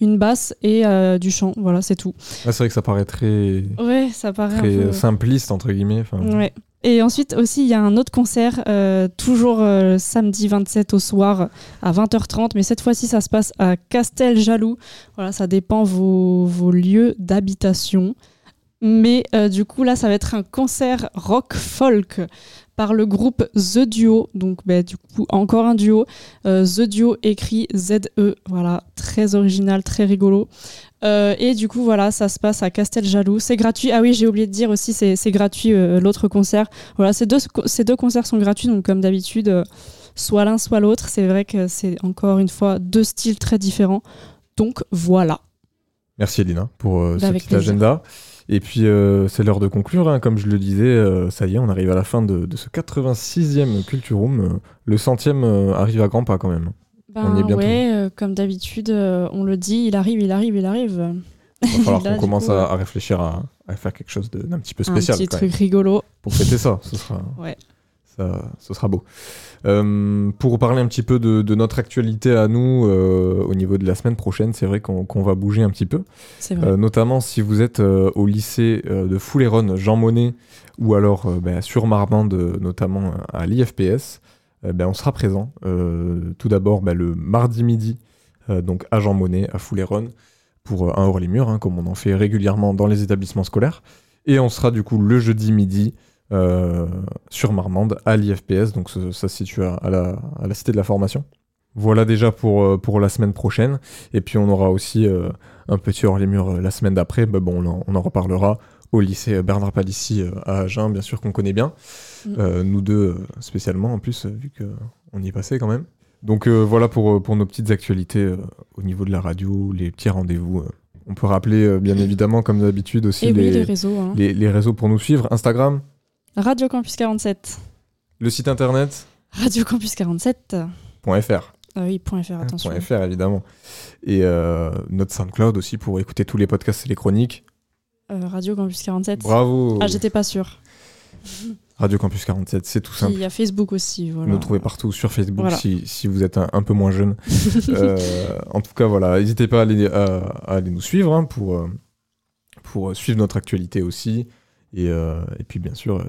Speaker 4: Une basse et euh, du chant, voilà, c'est tout.
Speaker 3: Ah, c'est vrai que ça paraît très,
Speaker 4: Ouais, ça paraît
Speaker 3: très
Speaker 4: peu-
Speaker 3: euh, simpliste, entre guillemets.
Speaker 4: Ouais. Et ensuite aussi, il y a un autre concert, euh, toujours euh, samedi 27 au soir à 20h30, mais cette fois-ci, ça se passe à Casteljaloux. Voilà, ça dépend vos, vos lieux d'habitation. Mais euh, du coup, là, ça va être un concert rock folk par le groupe The Duo. Donc, bah, du coup, encore un duo. Euh, The Duo écrit Z-E. Voilà, très original, très rigolo. Euh, et du coup, voilà, ça se passe à Casteljaloux. C'est gratuit. Ah oui, j'ai oublié de dire aussi, c'est gratuit euh, l'autre concert. Voilà, ces deux, ces deux concerts sont gratuits, donc comme d'habitude, soit l'un, soit l'autre. C'est vrai que c'est encore une fois deux styles très différents. Donc voilà.
Speaker 3: Merci Elina pour ce
Speaker 4: avec
Speaker 3: petit
Speaker 4: plaisir.
Speaker 3: agenda. Et puis euh, c'est l'heure de conclure, hein. comme je le disais, euh, ça y est, on arrive à la fin de, de ce 86e Culture Room. Le centième euh, arrive à grands pas quand même. on y est
Speaker 4: Ben ouais, euh, comme d'habitude, on le dit, il arrive, il arrive, il arrive.
Speaker 3: Il va falloir qu'on commence
Speaker 4: coup,
Speaker 3: à, à réfléchir à, à faire quelque chose d'un petit peu
Speaker 4: Un
Speaker 3: spécial.
Speaker 4: petit
Speaker 3: quand
Speaker 4: truc rigolo.
Speaker 3: Pour fêter ça, ce sera,
Speaker 4: Ouais.
Speaker 3: Ça, ce sera beau. Euh, pour parler un petit peu de, de notre actualité à nous euh, au niveau de la semaine prochaine, c'est vrai qu'on va bouger un petit peu.
Speaker 4: Vrai.
Speaker 3: Euh, notamment si vous êtes euh, au lycée de Fouléronne, Jean Monnet, ou alors ben, sur Marmande, notamment à l'IFPS, ben, on sera présent. Tout d'abord ben, le mardi midi, donc à Jean Monnet, à Fouléronne, pour un hors les murs, hein, comme on en fait régulièrement dans les établissements scolaires. Et on sera du coup le jeudi midi sur Marmande à l'IFPS, donc ça, ça se situe à, la, à la Cité de la Formation. Voilà déjà pour, euh, pour la semaine prochaine. Et puis on aura aussi euh, un petit hors les murs euh, la semaine d'après. Bah bon, on en, on en reparlera au lycée Bernard Palissy euh, à Agen, bien sûr qu'on connaît bien.
Speaker 4: Mm.
Speaker 3: Euh, nous deux euh, spécialement en plus, euh, vu qu'on y est passé quand même. Donc euh, voilà pour, euh, pour nos petites actualités euh, au niveau de la radio, les petits rendez-vous. euh. On peut rappeler euh, bien évidemment comme d'habitude aussi
Speaker 4: Et oui,
Speaker 3: les,
Speaker 4: les réseaux, hein.
Speaker 3: les- les réseaux pour nous suivre. Instagram,
Speaker 4: Radio Campus 47.
Speaker 3: le site internet
Speaker 4: Radio Campus 47.
Speaker 3: .fr.
Speaker 4: Ah oui, point .fr, attention.
Speaker 3: .fr évidemment. Et euh, notre SoundCloud aussi pour écouter tous les podcasts et les chroniques.
Speaker 4: Euh, Radio Campus 47.
Speaker 3: Bravo.
Speaker 4: Ah, j'étais pas sûre.
Speaker 3: Radio Campus 47, c'est tout simple.
Speaker 4: il y a Facebook aussi. Voilà.
Speaker 3: Vous nous trouvez partout sur Facebook
Speaker 4: Voilà.
Speaker 3: si, si vous êtes un, un peu moins jeune. Euh, en tout cas, voilà, n'hésitez pas à aller, à, à aller nous suivre hein, pour, pour suivre notre actualité aussi. Et, et puis, bien sûr,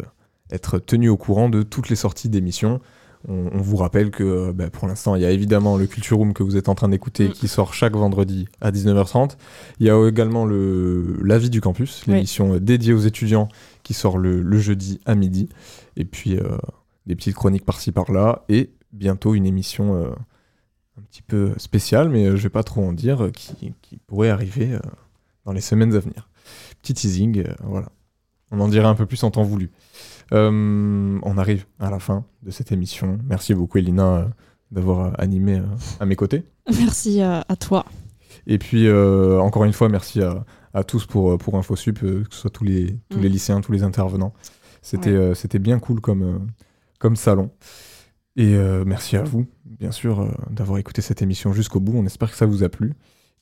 Speaker 3: être tenu au courant de toutes les sorties d'émissions. On, on vous rappelle que euh, bah, pour l'instant, il y a évidemment le Culture Room que vous êtes en train d'écouter qui sort chaque vendredi à 19h30. Il y a également le l'avis du campus, l'émission dédiée aux étudiants qui sort le, le jeudi à midi. Et puis euh, des petites chroniques par-ci par-là. Et bientôt une émission euh, un petit peu spéciale, mais je vais pas trop en dire, qui, qui pourrait arriver euh, dans les semaines à venir. Petit teasing, voilà. On en dirait un peu plus en temps voulu. Euh, on arrive à la fin de cette émission. Merci beaucoup, Elina, euh, d'avoir euh, animé à mes côtés.
Speaker 4: Merci à, toi.
Speaker 3: Et puis, euh, encore une fois, merci à, à tous pour, pour InfoSup, que ce soit tous les, tous les
Speaker 4: Mm.
Speaker 3: lycéens, tous les intervenants. C'était
Speaker 4: Ouais.
Speaker 3: euh, c'était bien cool comme, euh, comme salon. Et merci à vous, bien sûr, d'avoir écouté cette émission jusqu'au bout. On espère que ça vous a plu.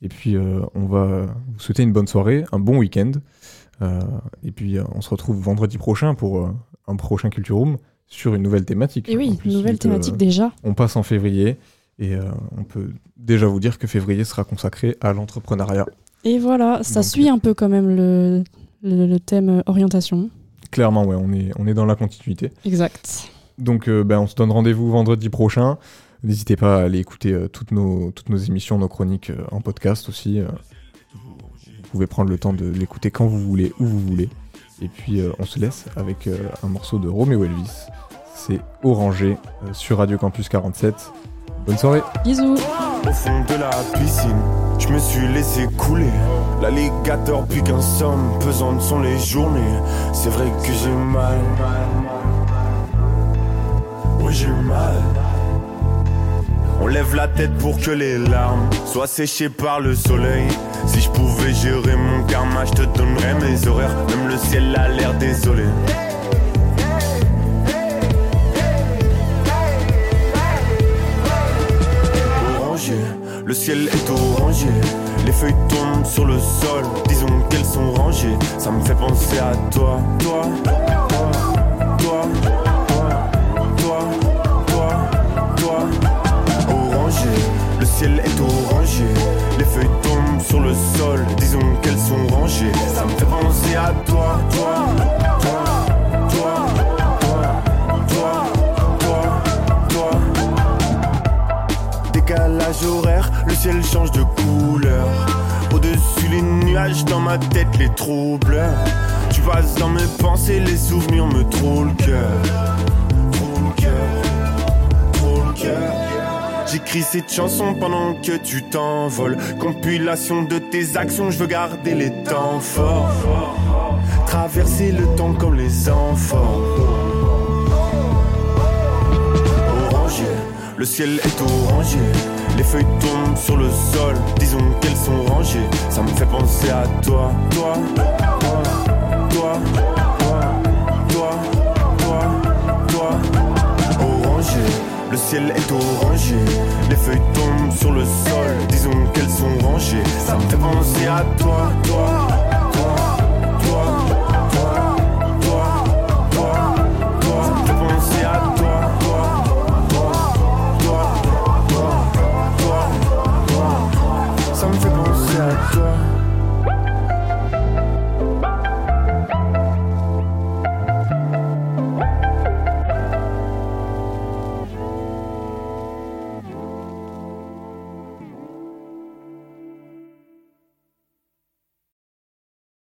Speaker 3: Et puis, on va vous souhaiter une bonne soirée, un bon week-end. Et puis, on se retrouve vendredi prochain pour un prochain Culture Room sur une nouvelle thématique.
Speaker 4: Et oui,
Speaker 3: plus,
Speaker 4: nouvelle thématique déjà.
Speaker 3: On passe en février. Et euh, on peut déjà vous dire que février sera consacré à l'entrepreneuriat.
Speaker 4: Et voilà, ça
Speaker 3: Donc,
Speaker 4: suit un peu quand même le, le, le thème euh, orientation.
Speaker 3: Clairement, ouais, on est, on est dans la continuité.
Speaker 4: Exact.
Speaker 3: Donc, euh, ben, on se donne rendez-vous vendredi prochain. N'hésitez pas à aller écouter euh, toutes, nos, toutes nos émissions, nos chroniques euh, en podcast aussi. vous pouvez prendre le temps de l'écouter quand vous voulez, où vous voulez. Et puis, euh, on se laisse avec euh, un morceau de Roméo Elvis. C'est Orangé euh, sur Radio Campus 47. Bonne soirée.
Speaker 4: Bisous.
Speaker 27: Au fond de la piscine, je me suis laissé couler. L'alligator pique un somme, pesantes sont les journées. C'est vrai que j'ai mal. Oui, j'ai mal. On lève la tête pour que les larmes soient séchées par le soleil. Si je pouvais gérer mon karma, je te donnerais mes horaires. Même le ciel a l'air désolé. Orangé, le ciel est orangé. Les feuilles tombent sur le sol, disons qu'elles sont rangées. Ça me fait penser à toi, toi, toi, toi, toi, toi. Orangé, le ciel est orangé. Les feuilles sur le sol, disons qu'elles sont rangées. Ça me fait penser à toi, toi, toi, toi, toi, toi, toi. Décalage horaire, le ciel change de couleur. Au-dessus les nuages, dans ma tête les troubles. Tu passes dans mes pensées, les souvenirs me trouvent le cœur. Trop le cœur, trop le cœur. J'écris cette chanson pendant que tu t'envoles. Compilation de tes actions, je veux garder les temps forts. Traverser le temps comme les enfants. Orangé, le ciel est orangé. Les feuilles tombent sur le sol, disons qu'elles sont rangées. Ça me fait penser à toi, toi, toi, toi, toi, Le ciel est orangé, les feuilles tombent sur le sol. Disons qu'elles sont rangées, ça me fait penser à toi, toi. Ça me fait penser à toi.